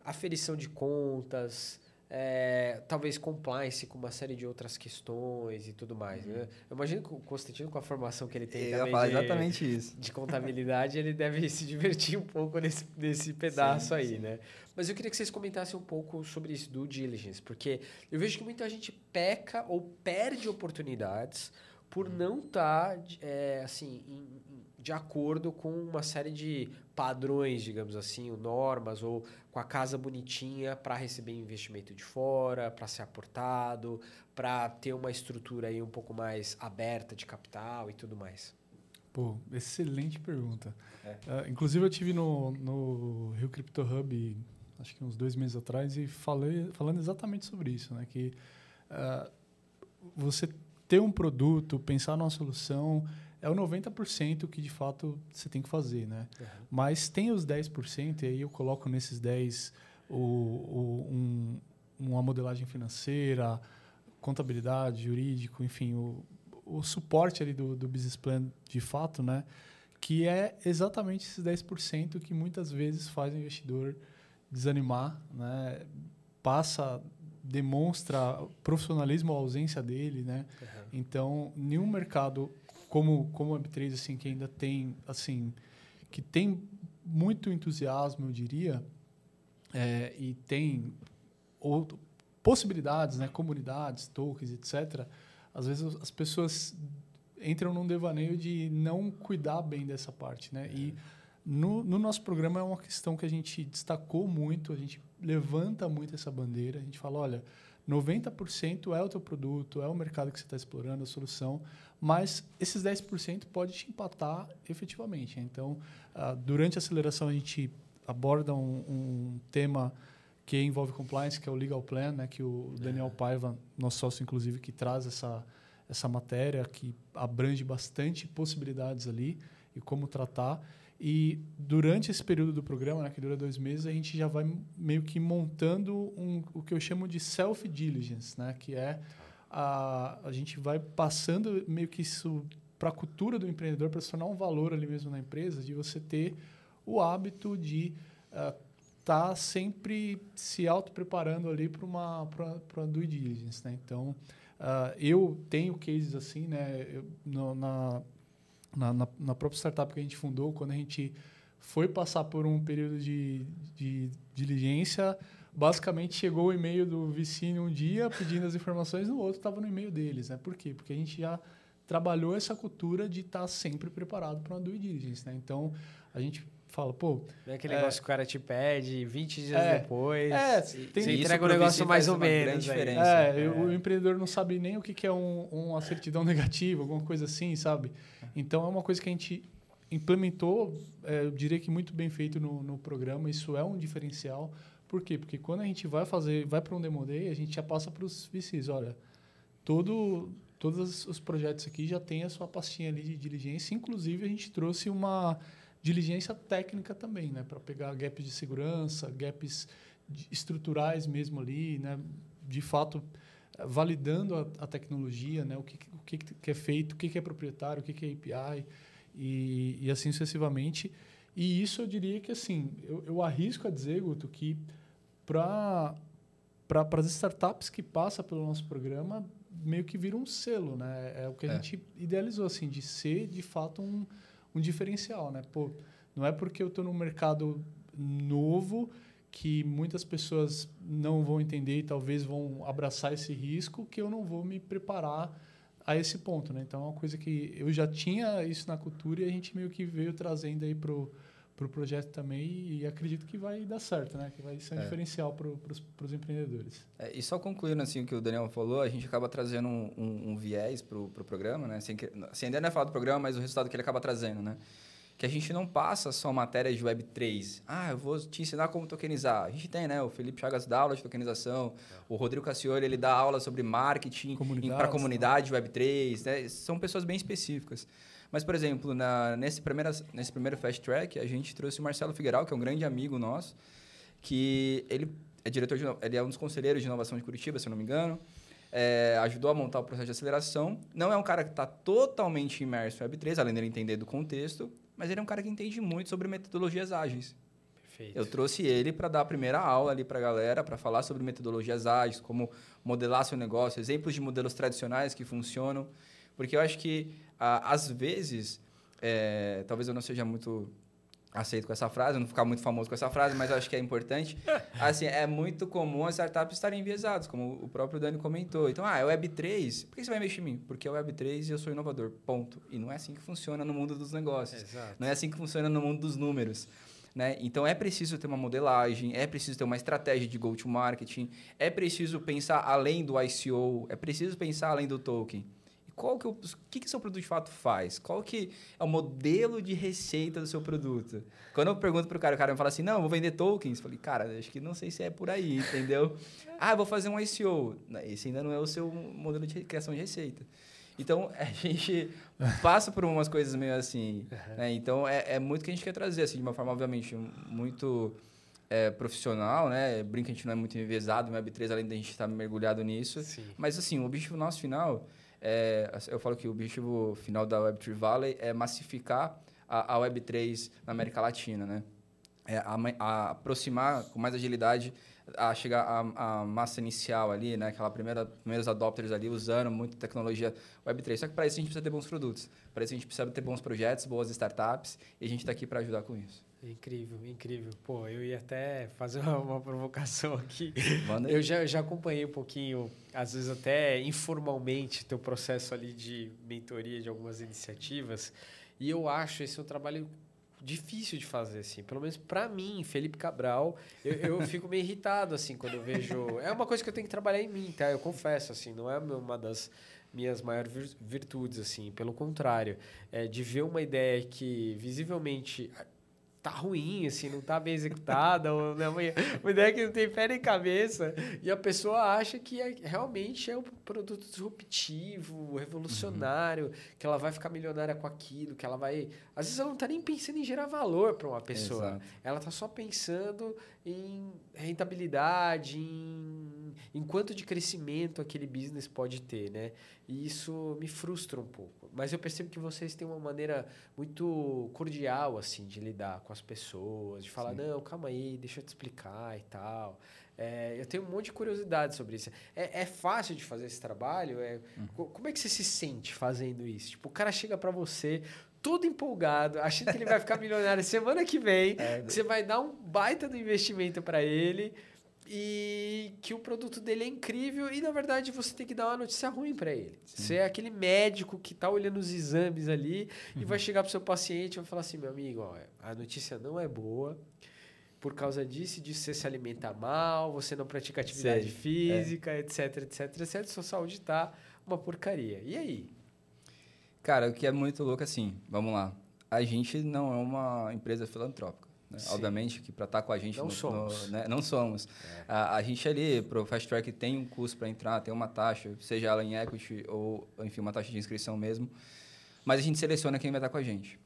aferição de contas, é, talvez compliance com uma série de outras questões e tudo mais. Uhum. Né? Eu imagino que o Constantino, com a formação que ele tem Eu também de, exatamente isso. de contabilidade, ele deve se divertir um pouco nesse, nesse *laughs* pedaço sim, aí, sim. né? Mas eu queria que vocês comentassem um pouco sobre isso do diligence, porque eu vejo que muita gente peca ou perde oportunidades por uhum. não estar tá, é, assim, em, de acordo com uma série de padrões, digamos assim, normas, ou com a casa bonitinha para receber investimento de fora, para ser aportado, para ter uma estrutura aí um pouco mais aberta de capital e tudo mais? Pô, excelente pergunta. É. Uh, inclusive, eu tive no, no Rio Crypto Hub, acho que uns dois meses atrás, e falei falando exatamente sobre isso, né? Que uh, você ter um produto, pensar numa solução é o 90% que de fato você tem que fazer, né? Uhum. Mas tem os 10%, e aí eu coloco nesses 10% o, o, um, uma modelagem financeira, contabilidade, jurídico, enfim, o, o suporte ali do, do business plan de fato, né? Que é exatamente esses 10% que muitas vezes faz o investidor desanimar, né? Passa demonstra profissionalismo ou ausência dele, né? Uhum. Então, nenhum mercado como como o Web3 assim que ainda tem assim que tem muito entusiasmo, eu diria, é, e tem outro, possibilidades, né, comunidades, tokens, etc. Às vezes as pessoas entram num devaneio de não cuidar bem dessa parte, né? E no, no, nosso programa é uma questão que a gente destacou muito, a gente levanta muito essa bandeira, a gente fala, olha, 90% é o teu produto, é o mercado que você está explorando, a solução, mas esses 10% pode te empatar efetivamente. Então, uh, durante a aceleração, a gente aborda um, um, tema que envolve compliance, que é o Legal Plan, né, que o Daniel é. Paiva, nosso sócio, inclusive, que traz essa, essa matéria, que abrange bastante possibilidades ali e como tratar. E durante esse período do programa, né, que dura dois meses, a gente já vai meio que montando um, o que eu chamo de self-diligence, né, que é a, a gente vai passando meio que isso para a cultura do empreendedor, para se tornar um valor ali mesmo na empresa, de você ter o hábito de estar uh, tá sempre se auto-preparando ali para uma, uma due diligence. Né? Então, uh, eu tenho cases assim, né? Eu, no, na, na, na, na, própria startup que a gente fundou, quando a gente foi passar por um período de, de diligência, basicamente chegou o e-mail do Vicine um dia pedindo as informações, no outro estava no e-mail deles. Né? Por quê? Porque a gente já trabalhou essa cultura de estar tá sempre preparado para uma due diligence. Né? Então, a gente fala, pô... Não é aquele é, negócio que o cara te pede 20 dias é, depois, é, tem, você entrega o um negócio mais ou menos. Diferença. É, é, o empreendedor não sabe nem o que é um, uma certidão *laughs* negativa, alguma coisa assim, sabe? Então, é uma coisa que a gente implementou, é, eu diria que muito bem feito no, no programa, isso é um diferencial, por quê? Porque quando a gente vai fazer, vai para um demo day, a gente já passa para os VCs, olha, todo, todos os projetos aqui já tem a sua pastinha ali de diligência, inclusive a gente trouxe uma diligência técnica também, né, para pegar gaps de segurança, gaps estruturais mesmo ali, né, de fato validando a, a tecnologia, né, o que, o que, que é feito, o que, que é proprietário, o que, que é API e, e assim sucessivamente. E isso eu diria que, assim, eu, eu arrisco a dizer, Guto, que para para as startups que passam pelo nosso programa, meio que vira um selo, né? É o que a é. gente idealizou, assim, de ser, de fato, um, um diferencial, né? Pô, não é porque eu estou num mercado novo que muitas pessoas não vão entender e talvez vão abraçar esse risco que eu não vou me preparar a esse ponto, né? Então, é uma coisa que eu já tinha isso na cultura e a gente meio que veio trazendo aí pro para o projeto também e acredito que vai dar certo, né? Que vai ser um é. diferencial para os empreendedores. É, e só concluindo assim o que o Daniel falou, a gente acaba trazendo um, um, um viés para o pro programa, né? Sem, que, sem ainda não é falar do programa, mas o resultado que ele acaba trazendo, né? Que a gente não passa só matérias de Web3. Ah, eu vou te ensinar como tokenizar. A gente tem, né? O Felipe Chagas dá aula de tokenização. É. O Rodrigo Cassioli, ele dá aula sobre marketing para a comunidade né? Web3. Né? São pessoas bem específicas. Mas, por exemplo, na, nesse, primeira, nesse primeiro Fast Track, a gente trouxe o Marcelo Figueiral, que é um grande amigo nosso, que ele é diretor de, ele é um dos conselheiros de inovação de Curitiba, se eu não me engano. É, ajudou a montar o processo de aceleração. Não é um cara que está totalmente imerso em Web3, além dele entender do contexto, mas ele é um cara que entende muito sobre metodologias ágeis. Perfeito. Eu trouxe ele para dar a primeira aula ali para a galera, para falar sobre metodologias ágeis, como modelar seu negócio, exemplos de modelos tradicionais que funcionam. Porque eu acho que, às vezes, é, talvez eu não seja muito aceito com essa frase, não ficar muito famoso com essa frase, mas eu acho que é importante. *laughs* Assim, é muito comum as startups estarem enviesadas, como o próprio Dani comentou. Então, ah, é Web3, por que você vai mexer em mim? Porque é Web3 e eu sou inovador, ponto. E não é assim que funciona no mundo dos negócios. Exato. Não é assim que funciona no mundo dos números. Né? Então, é preciso ter uma modelagem, é preciso ter uma estratégia de go-to-marketing, é preciso pensar além do ICO, é preciso pensar além do token qual que, o, que, que seu produto de fato faz? Qual que é o modelo de receita do seu produto? Quando eu pergunto para o cara, o cara me fala assim, não, vou vender tokens. Eu falei, cara, acho que não sei se é por aí, entendeu? *laughs* ah, vou fazer um ICO. Esse ainda não é o seu modelo de criação de receita. Então, *laughs* a gente passa por umas coisas meio assim. Né? Então, é, é muito que a gente quer trazer, assim, de uma forma, obviamente, muito é, profissional, né? Brinca, a gente não é muito enviesado no Web3, além de a gente estar mergulhado nisso. Sim. Mas, assim, o objetivo nosso final é, eu falo que o objetivo final da Web3 Valley é massificar a, a Web3 na América Latina, né? É, a, a aproximar com mais agilidade a chegar a, massa inicial ali, né? Aquela primeira, primeiros adopters ali usando muita tecnologia Web3. Só que para isso a gente precisa ter bons produtos. Para isso a gente precisa ter bons projetos, boas startups e a gente está aqui para ajudar com isso. Incrível, incrível. Pô, eu ia até fazer *laughs* uma, provocação aqui. Eu já, já acompanhei um pouquinho, às vezes até informalmente, teu processo ali de mentoria de algumas iniciativas. E eu acho esse um trabalho difícil de fazer, assim. Pelo menos para mim, Felipe Cabral, eu, eu *laughs* fico meio irritado, assim, quando eu vejo... É uma coisa que eu tenho que trabalhar em mim, tá? Eu confesso, assim, não é uma das minhas maiores virtudes, assim. Pelo contrário, é de ver uma ideia que visivelmente tá ruim, assim, não tá bem executada, ou né, ideia que não tem pé nem cabeça, e a pessoa acha que é, realmente é um produto disruptivo, revolucionário, uhum. que ela vai ficar milionária com aquilo, que ela vai... Às vezes ela não tá nem pensando em gerar valor para uma pessoa. Exato. Ela tá só pensando em rentabilidade, em, em quanto de crescimento aquele business pode ter, né? E isso me frustra um pouco. Mas eu percebo que vocês têm uma maneira muito cordial, assim, de lidar com as pessoas, de falar, Sim. não, calma aí, deixa eu te explicar e tal. É, eu tenho um monte de curiosidade sobre isso. É, é fácil de fazer esse trabalho? É, uhum. Como é que você se sente fazendo isso? Tipo, o cara chega para você todo empolgado, achando que ele vai ficar milionário semana que vem, *laughs* é, que você vai dar um baita do investimento para ele e que o produto dele é incrível e na verdade você tem que dar uma notícia ruim para ele. Sim. Você é aquele médico que está olhando os exames ali uhum. e vai chegar para o seu paciente e vai falar assim, meu amigo, ó, a notícia não é boa. Por causa disso, disso você se alimenta mal, você não pratica atividade Sei. física, é. etc, etc, etc, sua saúde está uma porcaria. E aí? Cara, o que é muito louco assim, vamos lá. A gente não é uma empresa filantrópica. Né? Obviamente que para estar tá com a gente... Não no, somos. No, né? Não somos. É. A, a, gente ali, para o Fast Track, tem um custo para entrar, tem uma taxa, seja ela em equity ou, enfim, uma taxa de inscrição mesmo. Mas a gente seleciona quem vai estar tá com a gente.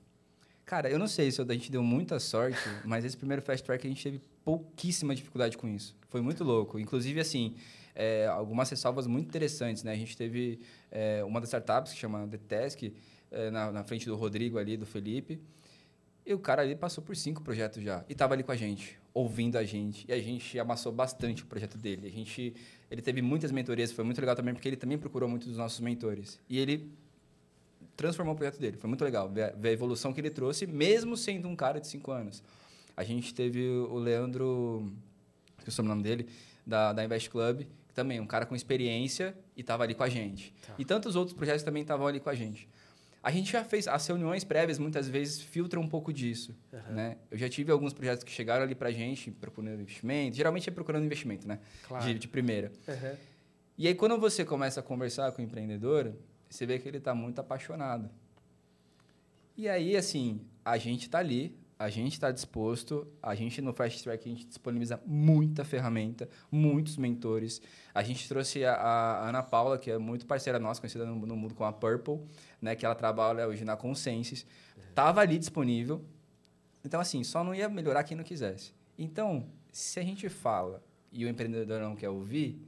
Cara, eu não sei se a gente deu muita sorte, *laughs* mas esse primeiro Fast Track a gente teve pouquíssima dificuldade com isso. Foi muito louco. Inclusive, assim, é, algumas ressalvas muito interessantes, né? A gente teve é, uma das startups que chama The Task, é, na, na frente do Rodrigo ali, do Felipe, e o cara ali passou por cinco projetos já. E estava ali com a gente, ouvindo a gente. E a gente amassou bastante o projeto dele. A gente, ele teve muitas mentorias, foi muito legal também, porque ele também procurou muitos dos nossos mentores. E ele transformou o projeto dele. Foi muito legal ver a, ver a evolução que ele trouxe, mesmo sendo um cara de cinco anos. A gente teve o Leandro, que é o nome dele, da, da Invest Club, também é um cara com experiência e estava ali com a gente. Tá. E tantos outros projetos também estavam ali com a gente. A gente já fez, as reuniões prévias muitas vezes filtram um pouco disso, uhum. né? Eu já tive alguns projetos que chegaram ali pra gente procurando investimento, geralmente é procurando investimento, né? Claro. De, de primeira. Uhum. E aí quando você começa a conversar com o empreendedor, você vê que ele está muito apaixonado. E aí, assim, a gente está ali, a gente está disposto, a gente no Fast Track a gente disponibiliza muita ferramenta, muitos mentores. A gente trouxe a, a Ana Paula, que é muito parceira nossa, conhecida no, no, mundo como a Purple, né, que ela trabalha hoje na Consensus. Estava ali disponível. Então, assim, só não ia melhorar quem não quisesse. Então, se a gente fala e o empreendedor não quer ouvir,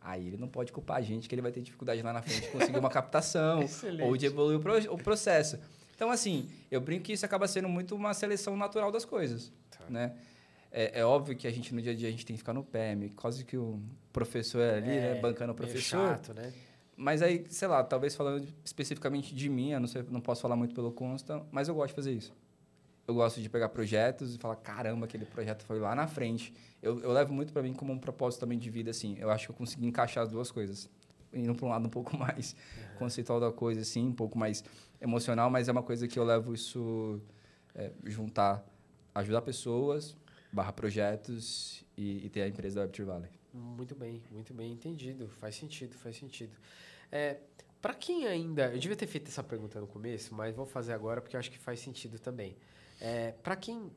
aí ele não pode culpar a gente que ele vai ter dificuldade lá na frente de conseguir uma *laughs* captação ou de evoluir o, pro, o processo. Então, assim, eu brinco que isso acaba sendo muito uma seleção natural das coisas, tá. né? É, é, óbvio que a gente, no dia a dia, a gente tem que ficar no pé, quase que o professor é ali, né? Bancando o professor. chato, né? Mas aí, sei lá, talvez falando especificamente de mim, eu não, sei, não posso falar muito pelo Consta, mas eu gosto de fazer isso. Eu gosto de pegar projetos e falar, caramba, aquele projeto foi lá na frente. Eu, eu levo muito para mim como um propósito também de vida, assim. Eu acho que eu consegui encaixar as duas coisas. Indo para um lado um pouco *laughs* mais uhum. conceitual da coisa, assim, um pouco mais emocional, mas é uma coisa que eu levo isso é, juntar, ajudar pessoas, barra projetos e, e ter a empresa da Web Valley. Muito bem, muito bem entendido. Faz sentido, faz sentido. É, para quem ainda, eu devia ter feito essa pergunta no começo, mas vou fazer agora porque eu acho que faz sentido também. É, para quem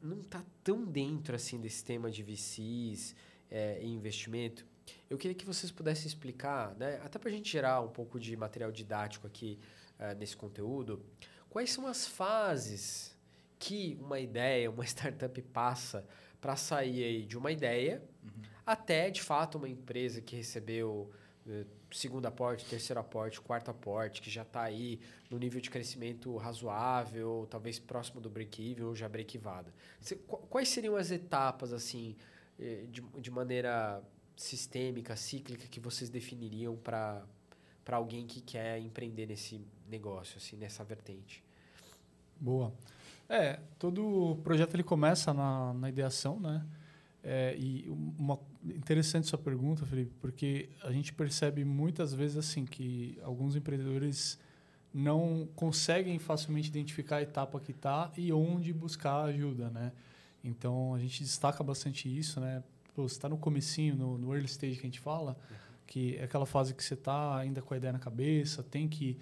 não está tão dentro assim desse tema de VCs é, e investimento, eu queria que vocês pudessem explicar, né, até para a gente gerar um pouco de material didático aqui uh, nesse conteúdo, quais são as fases que uma ideia, uma *laughs* startup passa para sair de uma ideia uhum. até, de fato, uma empresa que recebeu uh, segundo aporte, terceiro aporte, quarto aporte, que já está aí no nível de crescimento razoável, talvez próximo do break-even ou já break-evada. Quais seriam as etapas, assim, eh, de, de maneira sistêmica, cíclica, que vocês definiriam para alguém que quer empreender nesse negócio, assim, nessa vertente? Boa. É, todo projeto ele começa na, na ideação, né? É, e uma interessante sua pergunta, Felipe, porque a gente percebe muitas vezes assim que alguns empreendedores não conseguem facilmente identificar a etapa que está e onde buscar ajuda, né? Então a gente destaca bastante isso, né? Pô, você está no comecinho, no, no, early stage que a gente fala, uhum. que é aquela fase que você está ainda com a ideia na cabeça, tem que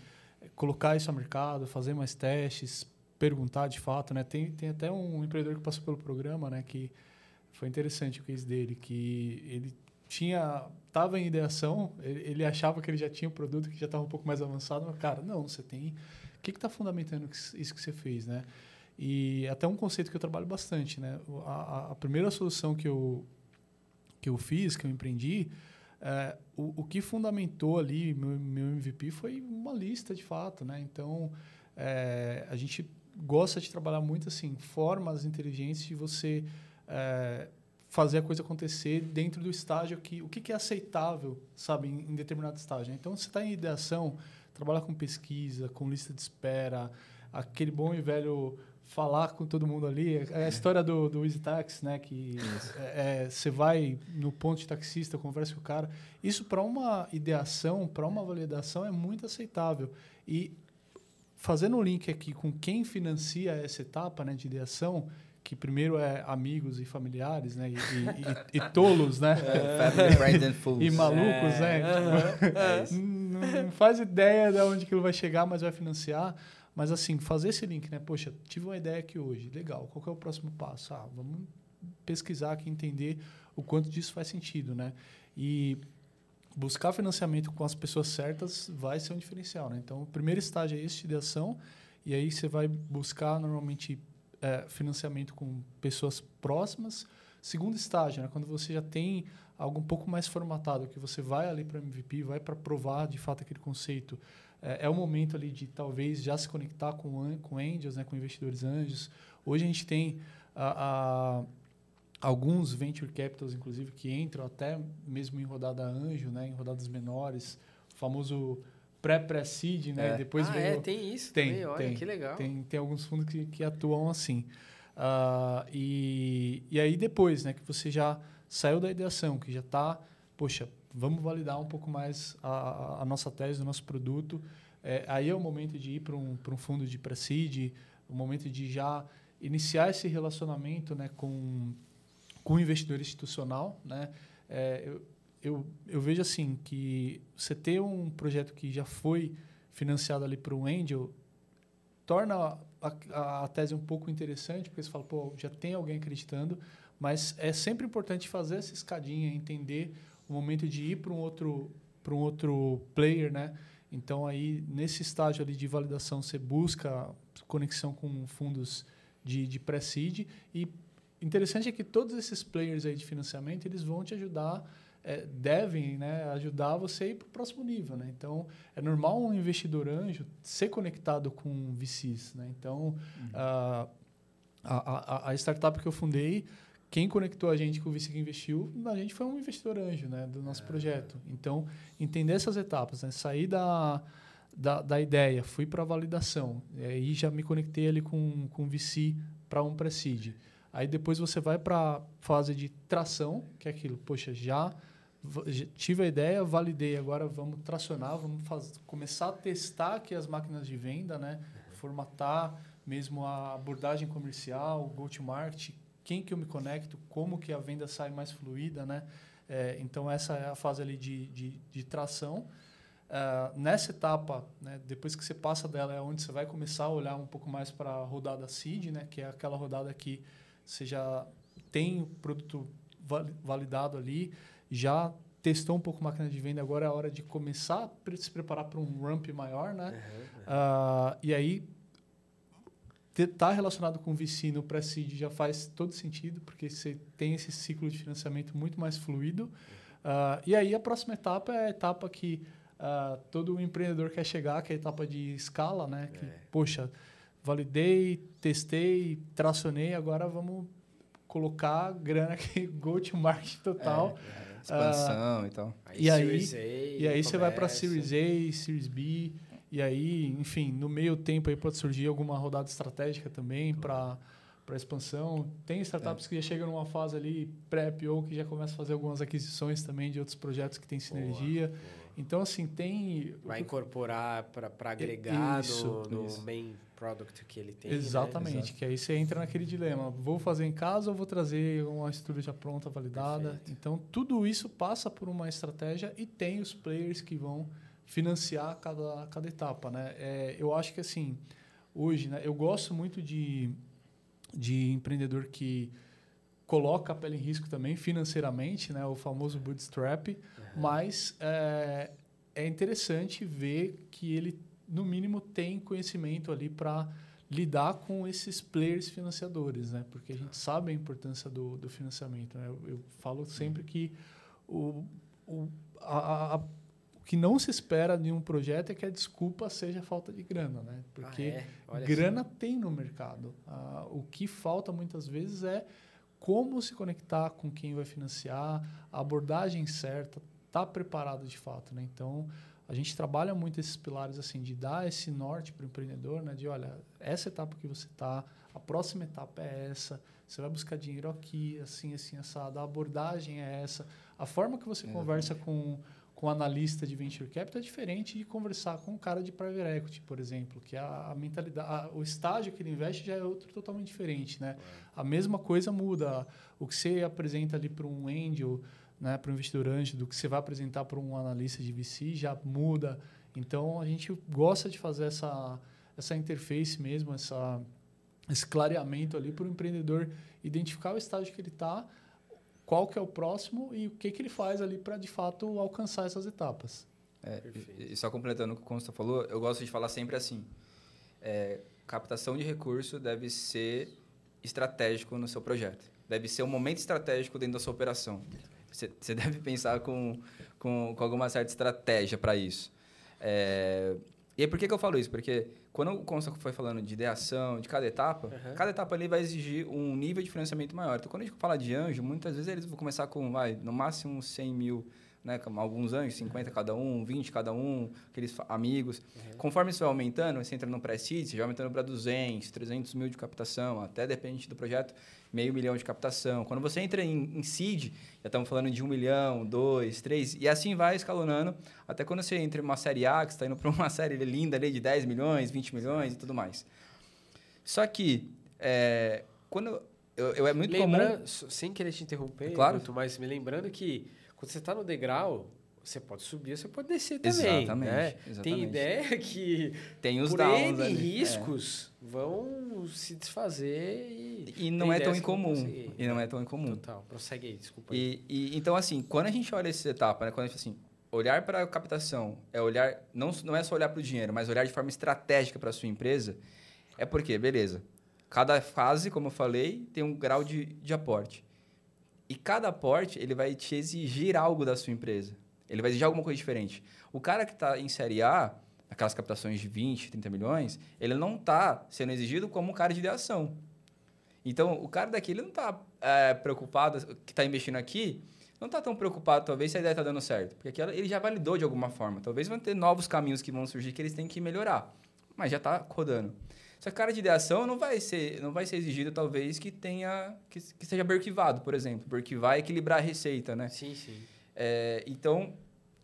colocar isso ao mercado, fazer mais testes, perguntar de fato, né? Tem, tem até um empreendedor que passou pelo programa, né? Que foi interessante o case dele, que ele tinha estava em ideação, ele, ele, achava que ele já tinha o produto que já estava um pouco mais avançado, mas cara, não, você tem, o que está fundamentando isso que você fez, né? E até um conceito que eu trabalho bastante, né? A, a primeira solução que eu que eu fiz, que eu empreendi, é, o, o que fundamentou ali meu, meu MVP foi uma lista de fato, né? Então é, a gente gosta de trabalhar muito assim formas inteligentes de você é, fazer a coisa acontecer dentro do estágio que o que, que é aceitável sabe em, em determinado estágio então você está em ideação trabalhar com pesquisa com lista de espera aquele bom e velho falar com todo mundo ali é a história do, do Easy Taxi, né que é, é, você vai no ponto de taxista conversa com o cara isso para uma ideação para uma validação é muito aceitável e fazendo um link aqui com quem financia essa etapa né, de ideação, que primeiro é amigos e familiares, né? E, e, e, e tolos, né? *laughs* É. E malucos, né? é, né? É, não, faz ideia de onde que ele vai chegar, mas vai financiar. Mas assim, fazer esse link, né? Poxa, tive uma ideia aqui hoje, legal. Qual é o próximo passo? Ah, vamos pesquisar aqui, entender o quanto disso faz sentido, né? E buscar financiamento com as pessoas certas vai ser um diferencial, né? Então, o primeiro estágio é esse de ação, e aí você vai buscar normalmente é, financiamento com pessoas próximas. Segundo estágio, né? quando você já tem algo um pouco mais formatado, que você vai ali para MVP, vai para provar de fato aquele conceito, é, é, o momento ali de talvez já se conectar com, com angels, né? com investidores anjos. Hoje a gente tem a, a alguns venture capitals, inclusive, que entram até mesmo em rodada anjo, né, em rodadas menores, o famoso pré-pré-seed, né? É. Depois ah, veio... é, tem isso tem, também, olha, tem, que legal. Tem, tem alguns fundos que, que atuam assim. Uh, e, e aí depois, né, que você já saiu da ideação, que já está, poxa, vamos validar um pouco mais a, a nossa tese, o nosso produto, é, aí é o momento de ir para um, um fundo de pré-seed, o momento de já iniciar esse relacionamento né, com com o investidor institucional, né? É, eu, eu, eu, vejo assim que você ter um projeto que já foi financiado ali por um angel torna a, a, tese um pouco interessante, porque você fala, pô, já tem alguém acreditando, mas é sempre importante fazer essa escadinha, entender o momento de ir para um outro para um outro player, né? Então aí nesse estágio ali de validação você busca conexão com fundos de, de pré-seed e interessante é que todos esses players aí de financiamento eles vão te ajudar é, devem né, ajudar você a ir para o próximo nível. Né? Então, é normal um investidor anjo ser conectado com VCs. Né? Então, uhum. a, a, a, startup que eu fundei, quem conectou a gente com o VC que investiu, a gente foi um investidor anjo né, do nosso é. projeto. Então, entender essas etapas, né? sair da, da, da ideia, fui para a validação, e aí já me conectei ali com, com o VC para um pre-seed. Aí depois você vai para a fase de tração, que é aquilo, poxa, já, já tive a ideia, validei, agora vamos tracionar, vamos começar a testar aqui as máquinas de venda, né? formatar mesmo a abordagem comercial, go-to-market, quem que eu me conecto, como que a venda sai mais fluida, né? É, então, essa é a fase ali de, de, de tração. Uh, nessa etapa, né, depois que você passa dela, é onde você vai começar a olhar um pouco mais para a rodada seed, né, que é aquela rodada que você já tem o produto validado ali, já testou um pouco a máquina de venda, agora é a hora de começar a se preparar para um ramp maior, né? Uhum. Uh, e aí, estar tá relacionado com o VC no pré-seed já faz todo sentido, porque você tem esse ciclo de financiamento muito mais fluido. Uh, e aí, a próxima etapa é a etapa que uh, todo empreendedor quer chegar, que é a etapa de escala, né? Que, é. poxa, validei, testei, tracionei, agora vamos colocar grana que *laughs* go to market total. É, é. Expansão uh, e tal. Aí, e aí, e aí você vai para Series A, Series B, e aí, enfim, no meio tempo aí pode surgir alguma rodada estratégica também para para expansão. Tem startups é. que já chegam numa fase ali pré-IPO que já começam a fazer algumas aquisições também de outros projetos que têm sinergia. Boa, boa. Então, assim, tem... Vai incorporar para agregar isso, no, no isso. main product que ele tem. Né? Exatamente, né? que aí você entra naquele dilema. Vou fazer em casa ou vou trazer uma estrutura já pronta, validada? Perfeito. Então, tudo isso passa por uma estratégia e tem os players que vão financiar cada, cada etapa, né? É, eu acho que, assim, hoje, né, eu gosto muito de, de empreendedor que coloca a pele em risco também financeiramente, né? O famoso bootstrap, uhum. mas é, é interessante ver que ele no mínimo tem conhecimento ali para lidar com esses players financiadores, né? Porque a gente sabe a importância do, do financiamento. Né? Eu, eu, falo sempre que o, o, a, a, o que não se espera de um projeto é que a desculpa seja a falta de grana, né? Porque ah, é? grana assim. tem no mercado. Ah, o que falta muitas vezes é como se conectar com quem vai financiar, a abordagem certa, tá preparado de fato, né? Então, a gente trabalha muito esses pilares assim de dar esse norte para o empreendedor, né? De olha, essa etapa que você está, a próxima etapa é essa, você vai buscar dinheiro aqui, assim, assim, assado, a abordagem é essa, a forma que você conversa com com analista de venture capital é diferente de conversar com um cara de private equity, por exemplo, que a, a mentalidade, a, o estágio que ele investe já é outro totalmente diferente, né? É. A mesma coisa muda. O que você apresenta ali para um angel, né, para um investidor anjo, do que você vai apresentar para um analista de VC já muda. Então a gente gosta de fazer essa essa interface mesmo, essa esse clareamento ali para o empreendedor identificar o estágio que ele está qual que é o próximo e o que, que ele faz ali para, de fato, alcançar essas etapas. É, e, só completando o que o Consta falou, eu gosto de falar sempre assim, é, captação de recurso deve ser estratégico no seu projeto. Deve ser um momento estratégico dentro da sua operação. Você, *laughs* deve pensar com, com, com alguma certa estratégia para isso. É, e aí, por que, que eu falo isso? Porque quando o Consta foi falando de ideação, de cada etapa, uhum. cada etapa ali vai exigir um nível de financiamento maior. Então, quando a gente fala de anjo, muitas vezes eles vão começar com, vai, no máximo 100 mil, né? Alguns anjos, 50 uhum. cada um, 20 cada um, aqueles amigos. Uhum. Conforme isso vai aumentando, você entra no pré-seed, você vai aumentando para 200, 300 mil de captação, até depende do projeto, meio milhão de captação. Quando você entra em, em seed, já estamos falando de um milhão, dois, três, e assim vai escalonando, até quando você entra em uma série A, que está indo para uma *laughs* série linda ali de 10 milhões, 20 milhões e tudo mais. Só que, é, quando eu, eu, é muito Lembra, comum... Sem querer te interromper, claro. muito, mas me lembrando que quando você está no degrau, você pode subir, você pode descer também. Exatamente. Né? exatamente. Tem ideia que tem os por downs N riscos é. vão se desfazer e, e não é tão incomum. E não é tão incomum. Total. Prossegue aí, desculpa. Aí. E, e, então, assim, quando a gente olha essa etapa, né, quando a gente assim, olhar para a captação é olhar, não, não é só olhar para o dinheiro, mas olhar de forma estratégica para a sua empresa, é porque, beleza, cada fase, como eu falei, tem um grau de, de aporte. E cada aporte, ele vai te exigir algo da sua empresa. Ele vai exigir alguma coisa diferente. O cara que está em Série A, aquelas captações de 20, 30 milhões, ele não está sendo exigido como um cara de ideação. Então, o cara daqui, ele não está é, preocupado, que está investindo aqui, não está tão preocupado, talvez, se a ideia está dando certo. Porque aqui ele já validou de alguma forma. Talvez vão ter novos caminhos que vão surgir que eles têm que melhorar. Mas já está rodando. Só que cara de ideação não vai ser, não vai ser exigido, talvez, que tenha que, que seja berquivado, por exemplo. Porque vai equilibrar a receita, né? Sim, sim. É, então,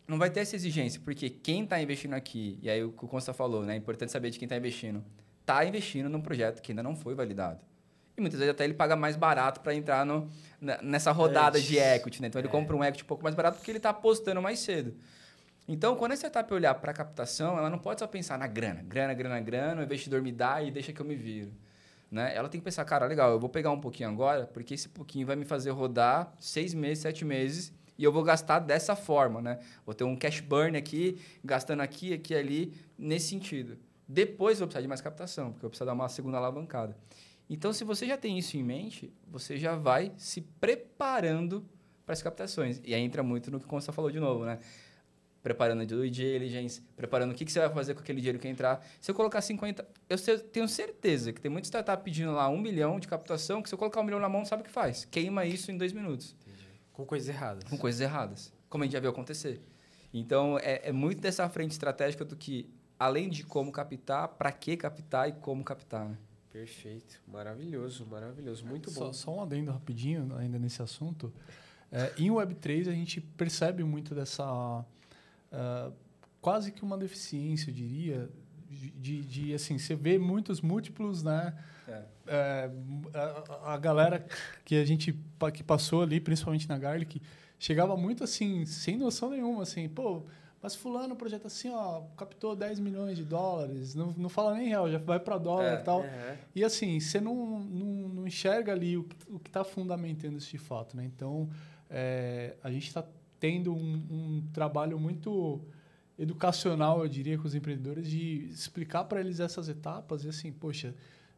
não vai ter essa exigência, porque quem está investindo aqui, e aí o que o Consta falou, né? É importante saber de quem está investindo. Está investindo num projeto que ainda não foi validado. E muitas vezes até ele paga mais barato para entrar no, nessa rodada de equity, né? Então ele é. compra um equity um pouco mais barato porque ele está apostando mais cedo. Então, quando essa etapa olhar para a captação, ela não pode só pensar na grana. Grana, grana, grana, o investidor me dá e deixa que eu me viro. Né? Ela tem que pensar, cara, legal, eu vou pegar um pouquinho agora, porque esse pouquinho vai me fazer rodar seis meses, sete meses e eu vou gastar dessa forma, né? Vou ter um cash burn aqui, gastando aqui, aqui, ali, nesse sentido. Depois eu vou precisar de mais captação, porque eu vou precisar dar uma segunda alavancada. Então, se você já tem isso em mente, você já vai se preparando para as captações. E aí entra muito no que o Consta falou de novo, né? preparando due diligence, preparando o que, que você vai fazer com aquele dinheiro que entrar. Se eu colocar 50, eu tenho certeza que tem muita startup pedindo lá um milhão de captação, que se eu colocar um milhão na mão, sabe o que faz? Queima isso em dois minutos. Com coisas erradas. Com coisas erradas, como a gente já viu acontecer. Então, é, é muito dessa frente estratégica do que, além de como captar, para que captar e como captar. Né? Perfeito. Maravilhoso, maravilhoso. Muito bom. Só, só um adendo rapidinho ainda nesse assunto. É, em Web3, a gente percebe muito dessa uh, quase que uma deficiência, eu diria, de, de, assim, você vê muitos múltiplos, né? É. É, a, a, galera que a gente que passou ali, principalmente na Garlic, chegava muito assim, sem noção nenhuma, assim, pô, mas fulano projeto assim, ó, captou 10 milhões de dólares, não, não fala nem real, já vai para dólar é, e tal. É. E assim, você não, não, não enxerga ali o, o que está fundamentando isso de fato, né? Então, é, a gente está tendo um, um, trabalho muito educacional, eu diria, com os empreendedores, de explicar para eles essas etapas e assim, poxa,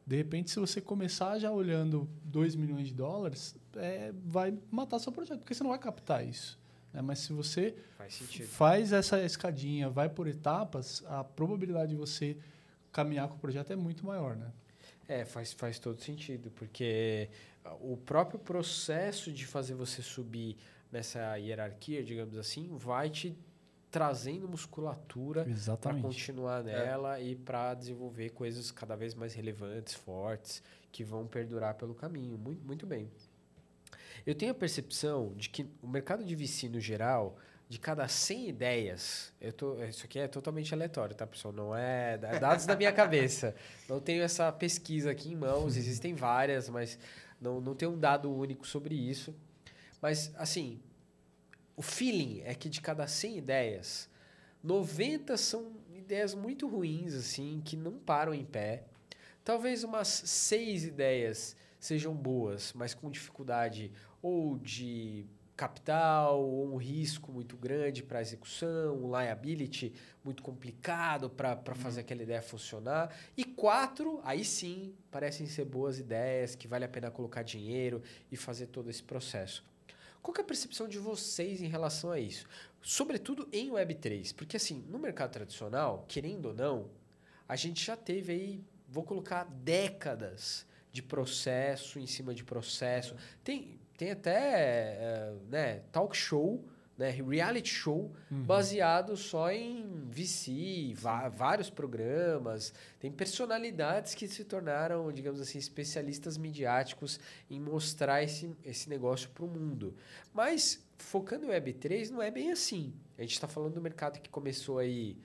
de repente, se você começar já olhando 2 milhões de dólares, é, vai matar seu projeto, porque você não vai captar isso. Né? Mas se você faz, faz essa escadinha, vai por etapas, a probabilidade de você caminhar com o projeto é muito maior. Né? É, faz, faz todo sentido, porque o próprio processo de fazer você subir nessa hierarquia, digamos assim, vai te trazendo musculatura para continuar é. nela é. e para desenvolver coisas cada vez mais relevantes, fortes, que vão perdurar pelo caminho. Muito, muito bem. Eu tenho a percepção de que o mercado de VC no geral, de cada 100 ideias, eu tô, isso aqui é totalmente aleatório, tá, pessoal? Não é, é dados da minha cabeça. *laughs* Não tenho essa pesquisa aqui em mãos, existem várias, mas não, não tenho um dado único sobre isso. Mas, assim, o feeling é que de cada 100 ideias, 90 são ideias muito ruins, assim, que não param em pé. Talvez umas seis ideias sejam boas, mas com dificuldade ou de capital, ou um risco muito grande para execução, um liability muito complicado para uhum. fazer aquela ideia funcionar. E quatro, aí sim, parecem ser boas ideias, que vale a pena colocar dinheiro e fazer todo esse processo. Qual é a percepção de vocês em relação a isso? Sobretudo em Web3, porque assim, no mercado tradicional, querendo ou não, a gente já teve aí, vou colocar décadas de processo em cima de processo. Tem, tem até é, né, talk show, né, reality show, uhum. baseado só em VC, vários programas. Tem personalidades que se tornaram, digamos assim, especialistas midiáticos em mostrar esse, esse negócio para o mundo. Mas, focando em Web3, não é bem assim. A gente está falando do mercado que começou aí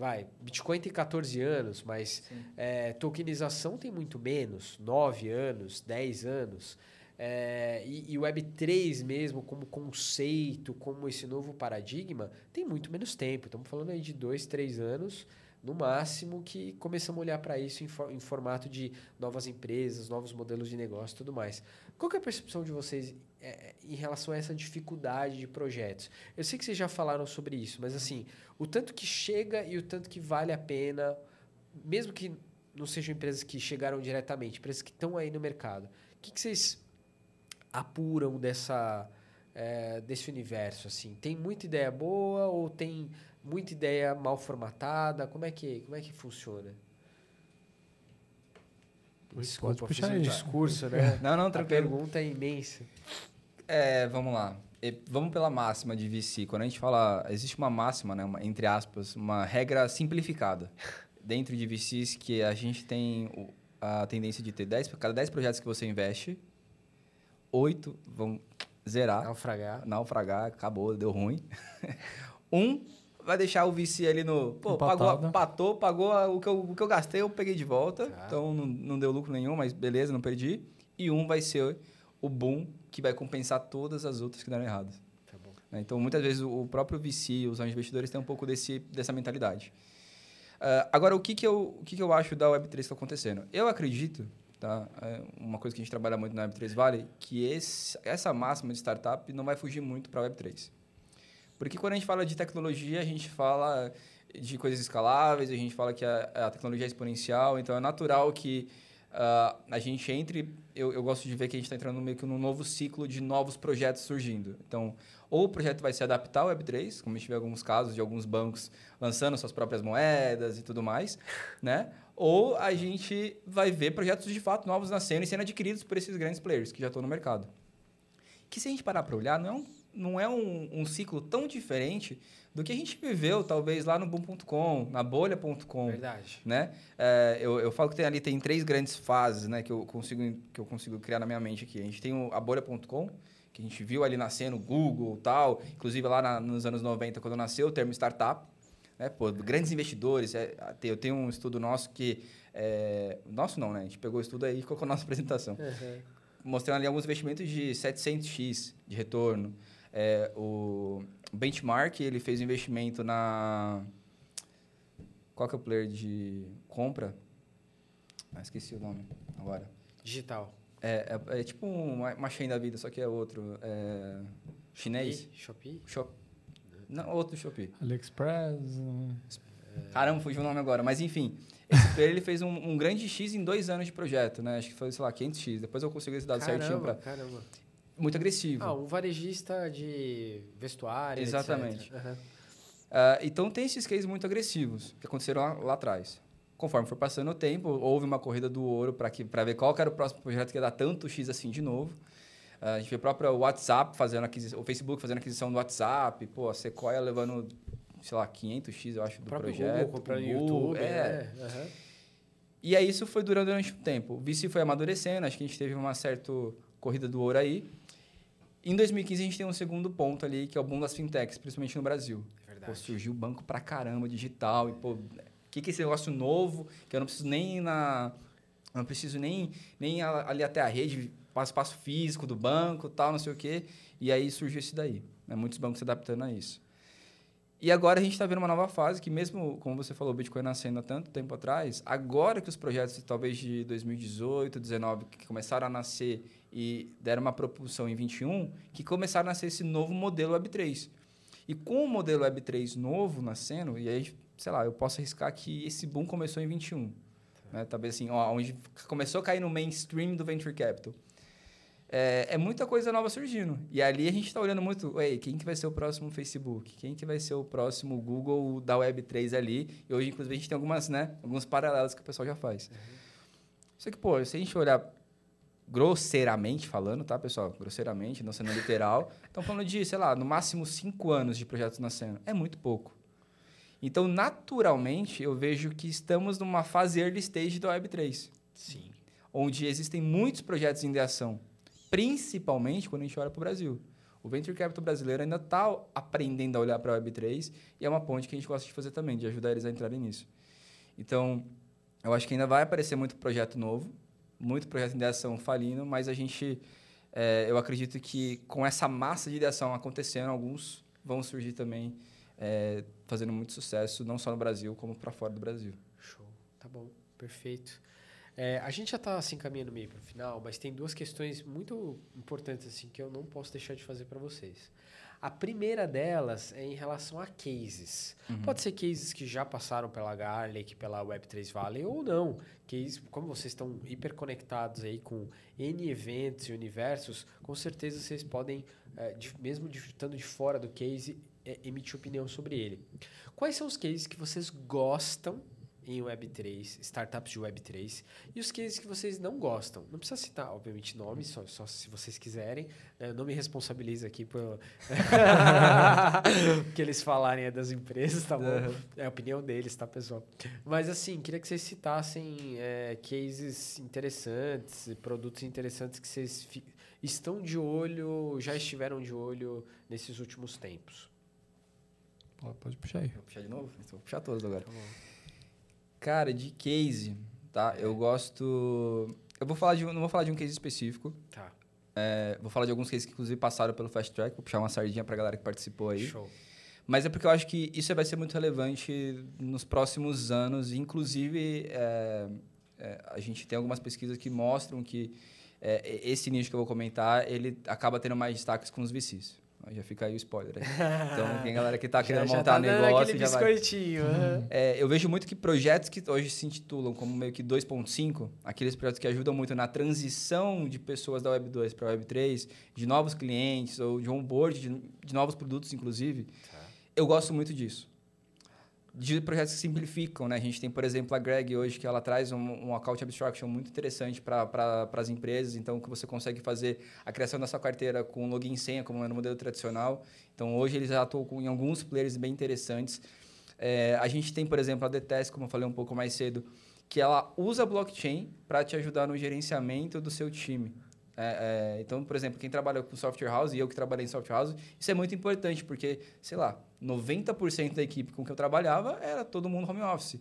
vai, Bitcoin tem 14 anos, mas é, tokenização tem muito menos, 9 anos, 10 anos. É, e, e Web3 mesmo, como conceito, como esse novo paradigma, tem muito menos tempo. Estamos falando aí de 2, 3 anos, no máximo, que começamos a olhar para isso em, for, em, formato de novas empresas, novos modelos de negócio e tudo mais. Qual é a percepção de vocês é, em relação a essa dificuldade de projetos? Eu sei que vocês já falaram sobre isso, mas assim, o tanto que chega e o tanto que vale a pena, mesmo que não sejam empresas que chegaram diretamente, empresas que estão aí no mercado, o que, que vocês apuram dessa, é, desse universo? assim Tem muita ideia boa ou tem muita ideia mal formatada? Como é que, como é que funciona? Desculpa, fiz um discurso, né? *laughs* Não, não, tranquilo. A pergunta é imensa. É, vamos lá. Vamos pela máxima de VC. Quando a gente fala... Existe uma máxima, né? Uma, entre aspas, uma regra simplificada. Dentro de VCs que a gente tem a tendência de ter 10... Cada 10 projetos que você investe, 8 vão zerar. Naufragar. Naufragar, acabou, deu ruim. *laughs* um vai deixar o VC ali no. Pô, pagou, patou, pagou o que, eu, o que eu gastei, eu peguei de volta. Tá. Então não, não deu lucro nenhum, mas beleza, não perdi. E um vai ser o boom que vai compensar todas as outras que deram errado. Tá né? Então, muitas vezes, o próprio VC, os investidores têm um pouco desse, dessa mentalidade. Uh, agora, o que, que, eu, o que, que eu acho da Web3 que está acontecendo? Eu acredito, tá? É uma coisa que a gente trabalha muito na Web3 Valley, que esse, essa máxima de startup não vai fugir muito para a Web3. Porque quando a gente fala de tecnologia, a gente fala de coisas escaláveis, a gente fala que a, a tecnologia é exponencial, então é natural que uh, a gente entre. Eu, eu gosto de ver que a gente está entrando meio que num novo ciclo de novos projetos surgindo. Então, ou o projeto vai se adaptar ao Web3, como a gente vê alguns casos de alguns bancos lançando suas próprias moedas e tudo mais, né? Ou a gente vai ver projetos de fato novos nascendo e sendo adquiridos por esses grandes players que já estão no mercado. Que se a gente parar para olhar, não é, um, não é um, um ciclo tão diferente do que a gente viveu, talvez, lá no Boom.com, na Bolha.com. Verdade. Né? É, eu, eu falo que tem, ali tem três grandes fases né, que, eu consigo, que eu consigo criar na minha mente aqui. A gente tem o, a Bolha.com, que a gente viu ali nascendo, Google tal. Inclusive, lá na, nos anos 90, quando nasceu o termo startup. Né? Pô, grandes investidores. É, eu tenho um estudo nosso que... É, nosso não, né? A gente pegou o estudo aí e colocou na nossa *laughs* apresentação. Uhum. Mostrando ali alguns investimentos de 700x de retorno. É, o Benchmark, ele fez um investimento na... Qual que é o player de compra? Ah, esqueci o nome agora. Digital. É, é, é tipo uma, uma chain da vida, só que é outro. É, chinês. Shopee? Shop... Não, outro Shopee. AliExpress. Caramba, fugiu o nome agora. Mas enfim, esse *laughs* player ele fez um, um, grande X em dois anos de projeto, né? Acho que foi, sei lá, 500X. Depois eu consigo esse dado caramba, certinho para. Caramba muito agressivo. Ah, um varejista de vestuário, Exatamente. Uhum. Uh, então, tem esses cases muito agressivos que aconteceram lá, lá, atrás. Conforme for passando o tempo, houve uma corrida do ouro para ver qual era o próximo projeto que ia dar tanto X assim de novo. Uh, a gente vê o próprio WhatsApp fazendo aquisição, o Facebook fazendo aquisição do WhatsApp, pô, a Sequoia levando, sei lá, 500X, eu acho, do projeto. Google comprando Google, YouTube, é. é. Uhum. E aí isso foi durando durante um tempo. O VC foi amadurecendo, acho que a gente teve uma certa corrida do ouro aí. Em 2015, a gente tem um segundo ponto ali, que é o boom das fintechs, principalmente no Brasil. É verdade. Pô, surgiu banco pra caramba, digital, e, pô, o que, que é esse negócio novo, que eu não preciso nem ir na... não preciso nem, nem ali até a rede, passo físico do banco, tal, não sei o quê. E aí surgiu isso daí. Né? Muitos bancos se adaptando a isso. E agora a gente está vendo uma nova fase que mesmo, como você falou, o Bitcoin nascendo há tanto tempo atrás, agora que os projetos talvez de 2018, 2019, que começaram a nascer e deram uma propulsão em 21, que começaram a nascer esse novo modelo Web3. E com o modelo Web3 novo nascendo, e aí, sei lá, eu posso arriscar que esse boom começou em 21. Né? Talvez assim, ó, onde começou a cair no mainstream do Venture Capital é, é, muita coisa nova surgindo. E ali a gente está olhando muito, Ei, quem que vai ser o próximo Facebook? Quem que vai ser o próximo Google da Web3 ali? E hoje, inclusive, a gente tem algumas, né, alguns paralelos que o pessoal já faz. Uhum. Só que, pô, se a gente olhar grosseiramente falando, tá, pessoal? Grosseiramente, não sendo literal, *laughs* estão falando de, sei lá, no máximo cinco anos de projetos nascendo. É muito pouco. Então, naturalmente, eu vejo que estamos numa fase early stage da Web3. Sim. Onde existem muitos projetos em ação principalmente quando a gente olha para o Brasil. O Venture Capital brasileiro ainda está aprendendo a olhar para a Web3 e é uma ponte que a gente gosta de fazer também, de ajudar eles a entrarem nisso. Então, eu acho que ainda vai aparecer muito projeto novo, muito projeto de ideação falindo, mas a gente, é, eu acredito que com essa massa de ideação acontecendo, alguns vão surgir também é, fazendo muito sucesso, não só no Brasil, como para fora do Brasil. Show, tá bom, perfeito. É, a gente já está assim caminhando meio para o final, mas tem duas questões muito importantes assim que eu não posso deixar de fazer para vocês. A primeira delas é em relação a cases. Uhum. Pode ser cases que já passaram pela Garlic, pela Web3 Valley ou não. Cases, como vocês estão hiperconectados aí com N eventos e universos, com certeza vocês podem, é, de, mesmo estando de fora do case, é, emitir opinião sobre ele. Quais são os cases que vocês gostam em Web3, startups de Web3, e os cases que vocês não gostam. Não precisa citar, obviamente, nomes, só, só se vocês quiserem. Eu não me responsabilizo aqui por *laughs* que eles falarem é das empresas, tá bom? Uhum. É a opinião deles, tá, pessoal? Mas, assim, queria que vocês citassem é, cases interessantes, produtos interessantes que vocês estão de olho, já estiveram de olho nesses últimos tempos. Pode puxar aí. Vou puxar de novo? Então, vou puxar todos agora. Tá bom. Cara, de case, tá? Eu gosto. Eu vou falar de. Não vou falar de um case específico. Tá. É, vou falar de alguns cases que, inclusive, passaram pelo Fast Track. Vou puxar uma sardinha pra galera que participou aí. Show. Mas é porque eu acho que isso vai ser muito relevante nos próximos anos. Inclusive, é, é, a gente tem algumas pesquisas que mostram que é, esse nicho que eu vou comentar, ele acaba tendo mais destaques com os VCs. Já fica aí o spoiler. Aí. *laughs* Então, tem galera que está querendo já, montar já tá negócio. Já biscoitinho. Vai... É, eu vejo muito que projetos que hoje se intitulam como meio que 2.5, aqueles projetos que ajudam muito na transição de pessoas da Web 2 para a Web 3, de novos clientes ou de onboard, de, de novos produtos, inclusive. Tá. Eu gosto muito disso de projetos que simplificam, né? A gente tem, por exemplo, a Greg hoje, que ela traz um, um account abstraction muito interessante para as empresas, então que você consegue fazer a criação da sua carteira com login e senha, como é no modelo tradicional. Então, hoje eles atuam em alguns players bem interessantes. É, a gente tem, por exemplo, a Detest, como eu falei um pouco mais cedo, que ela usa blockchain para te ajudar no gerenciamento do seu time. É, é, então, por exemplo, quem trabalha com software house e eu que trabalhei em software house, isso é muito importante, porque, sei lá, 90% da equipe com que eu trabalhava era todo mundo home office.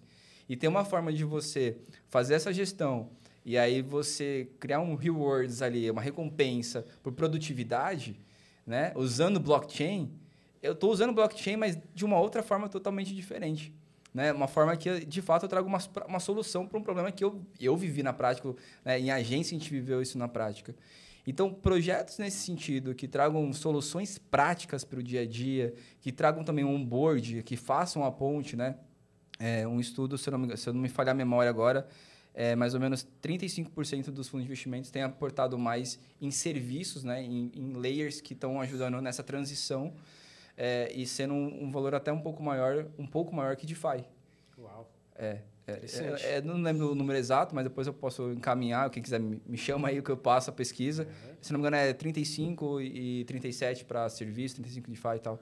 E tem uma forma de você fazer essa gestão e aí você criar um rewards ali, uma recompensa por produtividade, né? usando blockchain. Eu estou usando blockchain, mas de uma outra forma totalmente diferente. Né? Uma forma que, de fato, eu trago uma, uma solução para um problema que eu, eu vivi na prática. Né? Em agência, a gente viveu isso na prática. Então, projetos nesse sentido, que tragam soluções práticas para o dia a dia, que tragam também um onboard, que façam a ponte, né? É, um estudo, se eu, não se eu não me falhar a memória agora, é, mais ou menos 35% dos fundos de investimentos têm aportado mais em serviços, né? em, em layers que estão ajudando nessa transição é, e sendo um, um, valor até um pouco maior, um pouco maior que DeFi. Uau. É. É, é, é, não lembro o número exato, mas depois eu posso encaminhar. Quem quiser me, me chama aí que eu passo a pesquisa. Uhum. Se não me engano, é 35 e 37 para serviço, 35 de FI e tal.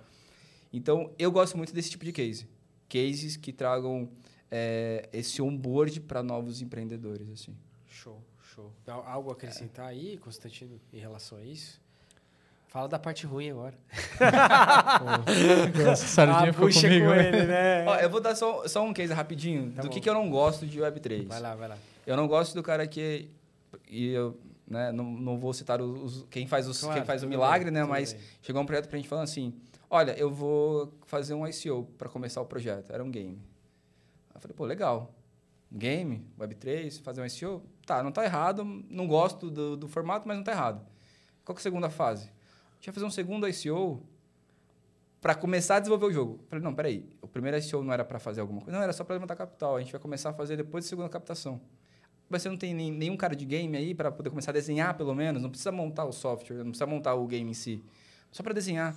Então, eu gosto muito desse tipo de case. Cases que tragam é, esse onboard para novos empreendedores. assim. Show, show. Algo a acrescentar aí, Constantino, em relação a isso? Fala da parte ruim agora. *laughs* Pô, sardinha ficou comigo. Com ele, né? Ó, eu vou dar só, só um case rapidinho tá do que, que eu não gosto de Web3. Vai lá, vai lá. Eu não gosto do cara que... E eu né, não, não vou citar os, quem faz, os, claro, quem faz o milagre, bem, né? Mas bem. chegou um projeto pra gente falando assim, olha, eu vou fazer um ICO para começar o projeto. Era um game. Eu falei, pô, legal. Game, Web3, fazer um ICO? Tá, não tá errado. Não gosto do, do formato, mas não tá errado. Qual que é a segunda fase? A gente vai fazer um segundo ICO para começar a desenvolver o jogo. falei, não, peraí, o primeiro ICO não era para fazer alguma coisa, não, era só para levantar capital. A gente vai começar a fazer depois da segunda captação. Mas você não tem nem, nenhum cara de game aí para poder começar a desenhar, pelo menos? Não precisa montar o software, não precisa montar o game em si. Só para desenhar.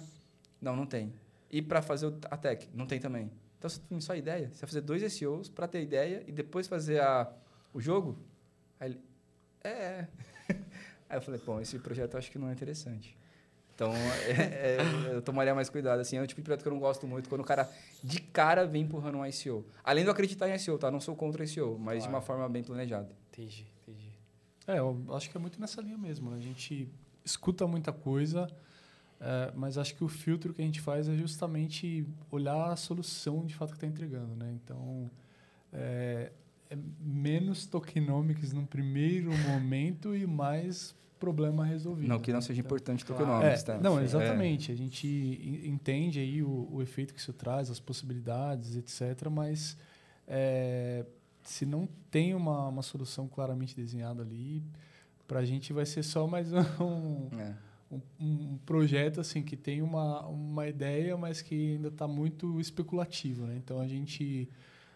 Não, não tem. E para fazer a tech? Não tem também. Então, você tem só ideia. Você vai fazer dois SEOs para ter ideia e depois fazer a, o jogo? Aí ele, é, é. *laughs* Aí eu falei, bom, esse projeto eu acho que não é interessante. Então, é, é, eu tomaria mais cuidado. Assim, é o tipo de projeto que eu não gosto muito, quando o cara de cara vem empurrando um ICO. Além de eu acreditar em ICO, tá? Não sou contra ICO, mas claro. de uma forma bem planejada. Entendi, entendi. É, eu acho que é muito nessa linha mesmo. Né? A gente escuta muita coisa, é, mas acho que o filtro que a gente faz é justamente olhar a solução de fato que está entregando. Né? Então, é, é menos tokenomics no primeiro momento e mais problema resolvido. Não que não seja então, importante claro. tokenomics, é, tá? Não, exatamente. É. A gente entende aí o, o, efeito que isso traz, as possibilidades, etc. Mas é, se não tem uma, uma solução claramente desenhada ali, para a gente vai ser só mais *laughs* um, é. um, um, projeto assim que tem uma, uma ideia, mas que ainda está muito especulativo. Né? Então a gente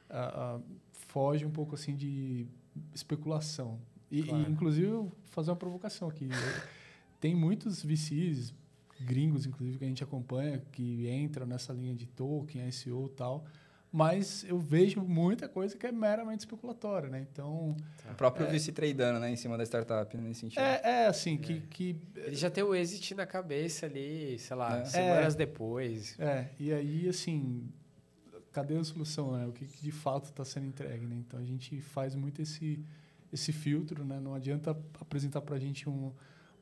a, a, foge um pouco assim de especulação. E, claro. e, inclusive, fazer uma provocação aqui. *laughs* Tem muitos VCs, gringos, inclusive, que a gente acompanha, que entram nessa linha de token, SEO e tal, mas eu vejo muita coisa que é meramente especulatória, né? Então... O próprio é, VC tradando, né? Em cima da startup, nesse sentido. É, é assim, é. Que, que... Ele já tem o exit na cabeça ali, sei lá, é. semanas depois. É, e aí, assim, cadê a solução, né? O que, que de fato está sendo entregue, né? Então, a gente faz muito esse esse filtro, né? Não adianta apresentar para a gente um,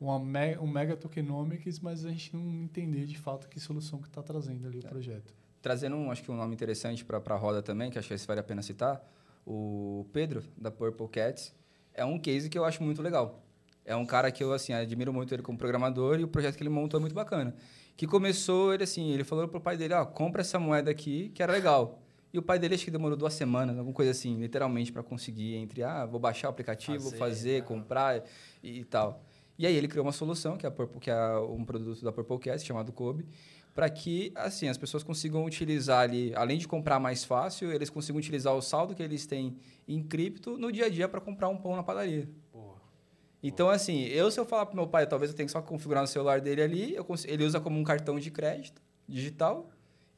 uma me, um mega tokenomics, mas a gente não entender de fato que solução que está trazendo ali o é. projeto. Trazendo, um, acho que um nome interessante para a roda também, que acho que esse vale a pena citar, o Pedro, da Purple Cats, é um case que eu acho muito legal. É um cara que eu, assim, admiro muito ele como programador e o projeto que ele montou é muito bacana. Que começou, ele assim, ele falou pro pai dele, ó, compra essa moeda aqui, que era legal. E o pai dele acho que demorou duas semanas, alguma coisa assim, literalmente, para conseguir entre, ah, vou baixar o aplicativo, fazer, fazer comprar e, e, tal. E aí ele criou uma solução, que é, Purple, que é um produto da Purplecast, chamado Kobe, para que assim as pessoas consigam utilizar ali, além de comprar mais fácil, eles consigam utilizar o saldo que eles têm em cripto no dia a dia para comprar um pão na padaria. Boa. Então, assim, eu se eu falar para meu pai, talvez eu tenha que só configurar no celular dele ali, ele usa como um cartão de crédito digital,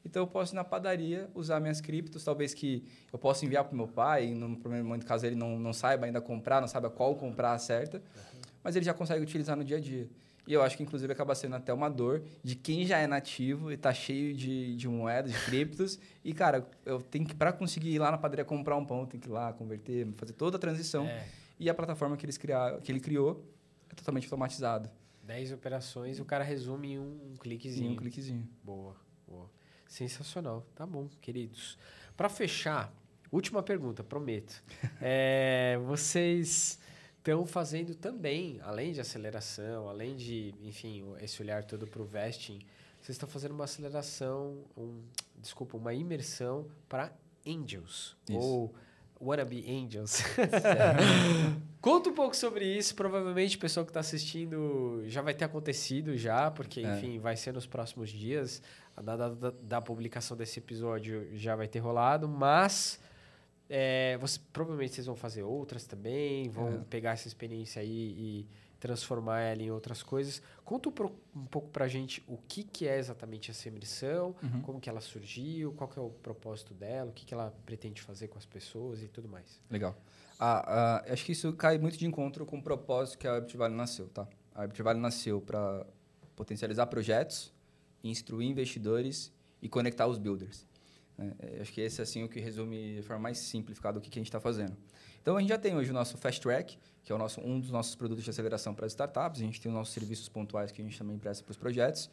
então eu posso ir na padaria usar minhas criptos, talvez que eu possa enviar para meu pai, no primeiro momento, caso ele não, não saiba ainda comprar, não saiba qual comprar a certa, uhum. mas ele já consegue utilizar no dia a dia. E eu acho que, inclusive, acaba sendo até uma dor de quem já é nativo e está cheio de, de moedas, de criptos. e, cara, eu tenho que, para conseguir ir lá na padaria comprar um pão, eu tenho que ir lá, converter, fazer toda a transição. É. E a plataforma que, eles criar, que ele criou é totalmente automatizado. 10 operações, o cara resume em um, um cliquezinho. Em um cliquezinho. Boa, boa. Sensacional. Tá bom, queridos. Para fechar, última pergunta, prometo. *laughs* é, vocês estão fazendo também, além de aceleração, além de, enfim, esse olhar todo para o vesting, vocês estão fazendo uma aceleração, um, desculpa, uma imersão para angels, isso. ou wannabe angels. *laughs* *laughs* Conta um pouco sobre isso, provavelmente o pessoal que está assistindo já vai ter acontecido já, porque, é. enfim, vai ser nos próximos dias, a data da, da publicação desse episódio já vai ter rolado, mas é, você, provavelmente vocês vão fazer outras também, vão é. pegar essa experiência aí e transformar ela em outras coisas. Conta um, pro, um pouco pra gente o que, que é exatamente essa imersão, uhum. como que ela surgiu, qual que é o propósito dela, o que, que ela pretende fazer com as pessoas e tudo mais. Legal. Ah, ah, acho que isso cai muito de encontro com o propósito que a Web Valley nasceu, tá? A Web Valley nasceu para potencializar projetos, instruir investidores e conectar os builders. É, acho que esse é assim, o que resume de forma mais simplificada o que, que a gente está fazendo. Então, a gente já tem hoje o nosso Fast Track, que é o nosso, um dos nossos produtos de aceleração para as startups. A gente tem os nossos serviços pontuais que a gente também presta para os projetos.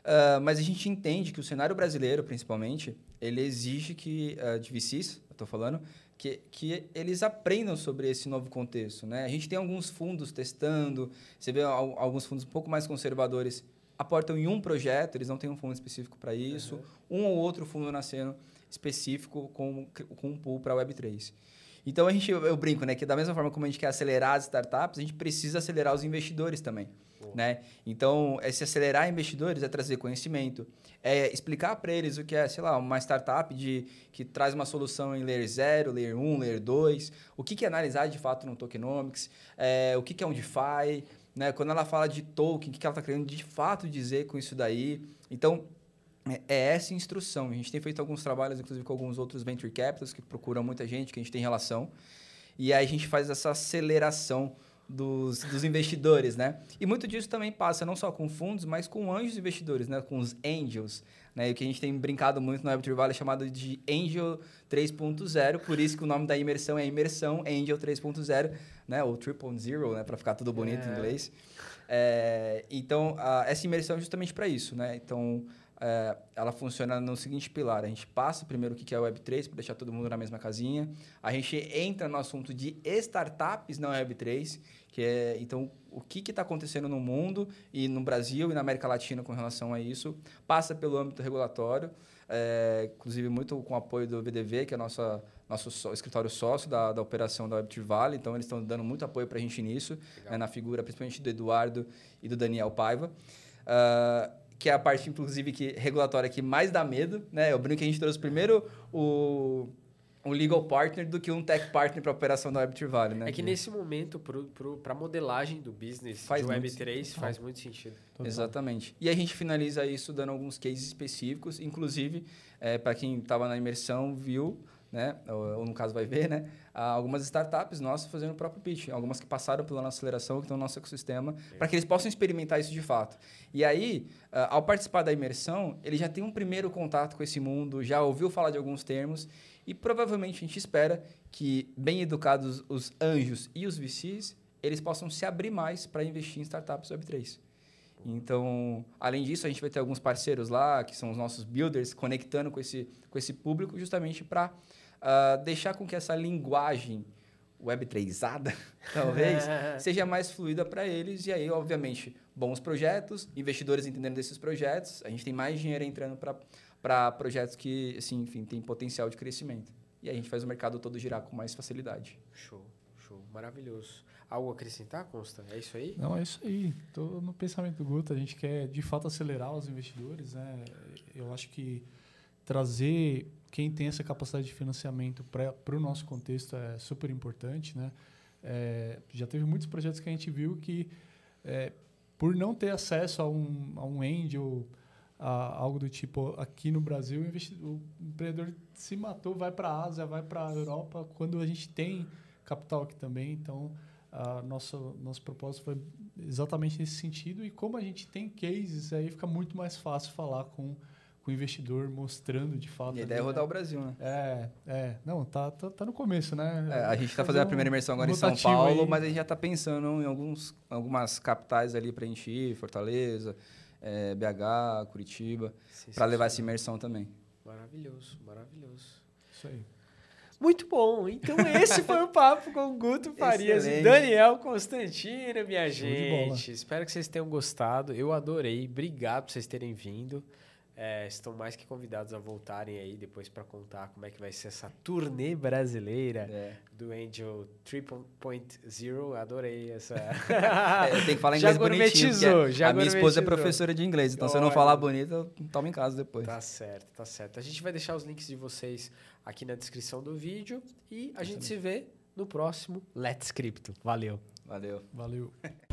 Uh, mas a gente entende que o cenário brasileiro, principalmente, ele exige que, uh, de VCs, estou falando, que, que eles aprendam sobre esse novo contexto. Né? A gente tem alguns fundos testando, você vê alguns fundos um pouco mais conservadores aportam em um projeto, eles não têm um fundo específico para isso, uhum. um ou outro fundo nascendo específico com, com um pool para Web3. Então, a gente, eu brinco, né, que da mesma forma como a gente quer acelerar as startups, a gente precisa acelerar os investidores também. Né? Então, esse acelerar investidores é trazer conhecimento, é explicar para eles o que é, sei lá, uma startup de, que traz uma solução em Layer 0, Layer 1, Layer 2, o que, que é analisar de fato no tokenomics, é, o que, que é um DeFi, né? Quando ela fala de token, o que ela está querendo de fato dizer com isso daí. Então, é, é essa instrução. A gente tem feito alguns trabalhos, inclusive com alguns outros venture capitals que procuram muita gente, que a gente tem relação. E aí a gente faz essa aceleração dos, dos investidores, né? E muito disso também passa não só com fundos, mas com anjos investidores, né? Com os angels, né? E o que a gente tem brincado muito no Web3 Valley é chamado de Angel 3.0, por isso que o nome da imersão é imersão Angel 3.0, né? Ou Triple Zero, né? Para ficar tudo bonito é. em inglês. É, então, a, essa imersão é justamente para isso, né? Então, é, ela funciona no seguinte pilar. A gente passa primeiro o que é o Web3, para deixar todo mundo na mesma casinha. A gente entra no assunto de startups na Web3, que é, então, o que está acontecendo no mundo e no Brasil e na América Latina com relação a isso. Passa pelo âmbito regulatório, é, inclusive muito com o apoio do VDV, que é nossa, nosso só, escritório sócio da, da operação da Web3 Valley. Então, eles estão dando muito apoio para a gente nisso, né, na figura principalmente do Eduardo e do Daniel Paiva. Uh, que é a parte, inclusive, que, regulatória que mais dá medo. Né? Eu brinco que a gente trouxe primeiro o, o legal partner do que um tech partner para a operação da Web3 Valley. Né? É que nesse momento, para a modelagem do business faz de Web3, faz muito sentido. Total. Exatamente. E a gente finaliza isso dando alguns cases específicos, inclusive, é, para quem estava na imersão, viu né? Ou, ou, no caso vai ver, né? algumas startups nossas fazendo o próprio pitch, algumas que passaram pela nossa aceleração, que estão no nosso ecossistema, para que eles possam experimentar isso de fato. E aí, ao participar da imersão, ele já tem um primeiro contato com esse mundo, já ouviu falar de alguns termos e provavelmente a gente espera que, bem educados os anjos e os VCs, eles possam se abrir mais para investir em startups Web3. Então, além disso, a gente vai ter alguns parceiros lá, que são os nossos builders, conectando com esse, com esse público, justamente para uh, deixar com que essa linguagem web3ada, *laughs* talvez, *laughs* seja mais fluida para eles. E aí, obviamente, bons projetos, investidores entendendo desses projetos. A gente tem mais dinheiro entrando para projetos que, assim, enfim, tem potencial de crescimento. E aí a gente faz o mercado todo girar com mais facilidade. Show, show. Maravilhoso. Algo a acrescentar, Consta? É isso aí? Não, é isso aí. Estou no pensamento do Guto. A gente quer, de fato, acelerar os investidores. Né? Eu acho que trazer quem tem essa capacidade de financiamento para o nosso contexto é super importante. Né? É, já teve muitos projetos que a gente viu que, é, por não ter acesso a um, a um angel, a algo do tipo aqui no Brasil, o, o empreendedor se matou, vai para a Ásia, vai para a Europa, quando a gente tem capital aqui também. Então, a nosso, nosso propósito foi exatamente nesse sentido. E como a gente tem cases, aí fica muito mais fácil falar com, com o investidor, mostrando de fato. E a ideia é rodar né? o Brasil, né? É, é. Não, tá, tá, tá no começo, né? É, a gente está fazendo um, a primeira imersão agora um em São Paulo, aí. mas a gente já está pensando em alguns, algumas capitais ali para encher, Fortaleza, é, BH, Curitiba, para levar essa imersão também. Maravilhoso, maravilhoso. Isso aí. Muito bom. Então, esse foi o papo com o Guto *laughs* Farias e Daniel Constantino, minha gente. Espero que vocês tenham gostado. Eu adorei. Obrigado por vocês terem vindo. É, estão mais que convidados a voltarem aí depois para contar como é que vai ser essa turnê brasileira é. do Angel 3.0. Adorei essa. *laughs* é, tem que falar *laughs* inglês já bonitinho. Já a minha esposa é professora de inglês, então Olha. se eu não falar bonito, toma em casa depois. Tá certo, tá certo. A gente vai deixar os links de vocês aqui na descrição do vídeo e a gente se vê no próximo Let's Crypto. Valeu. Valeu. Valeu. *laughs*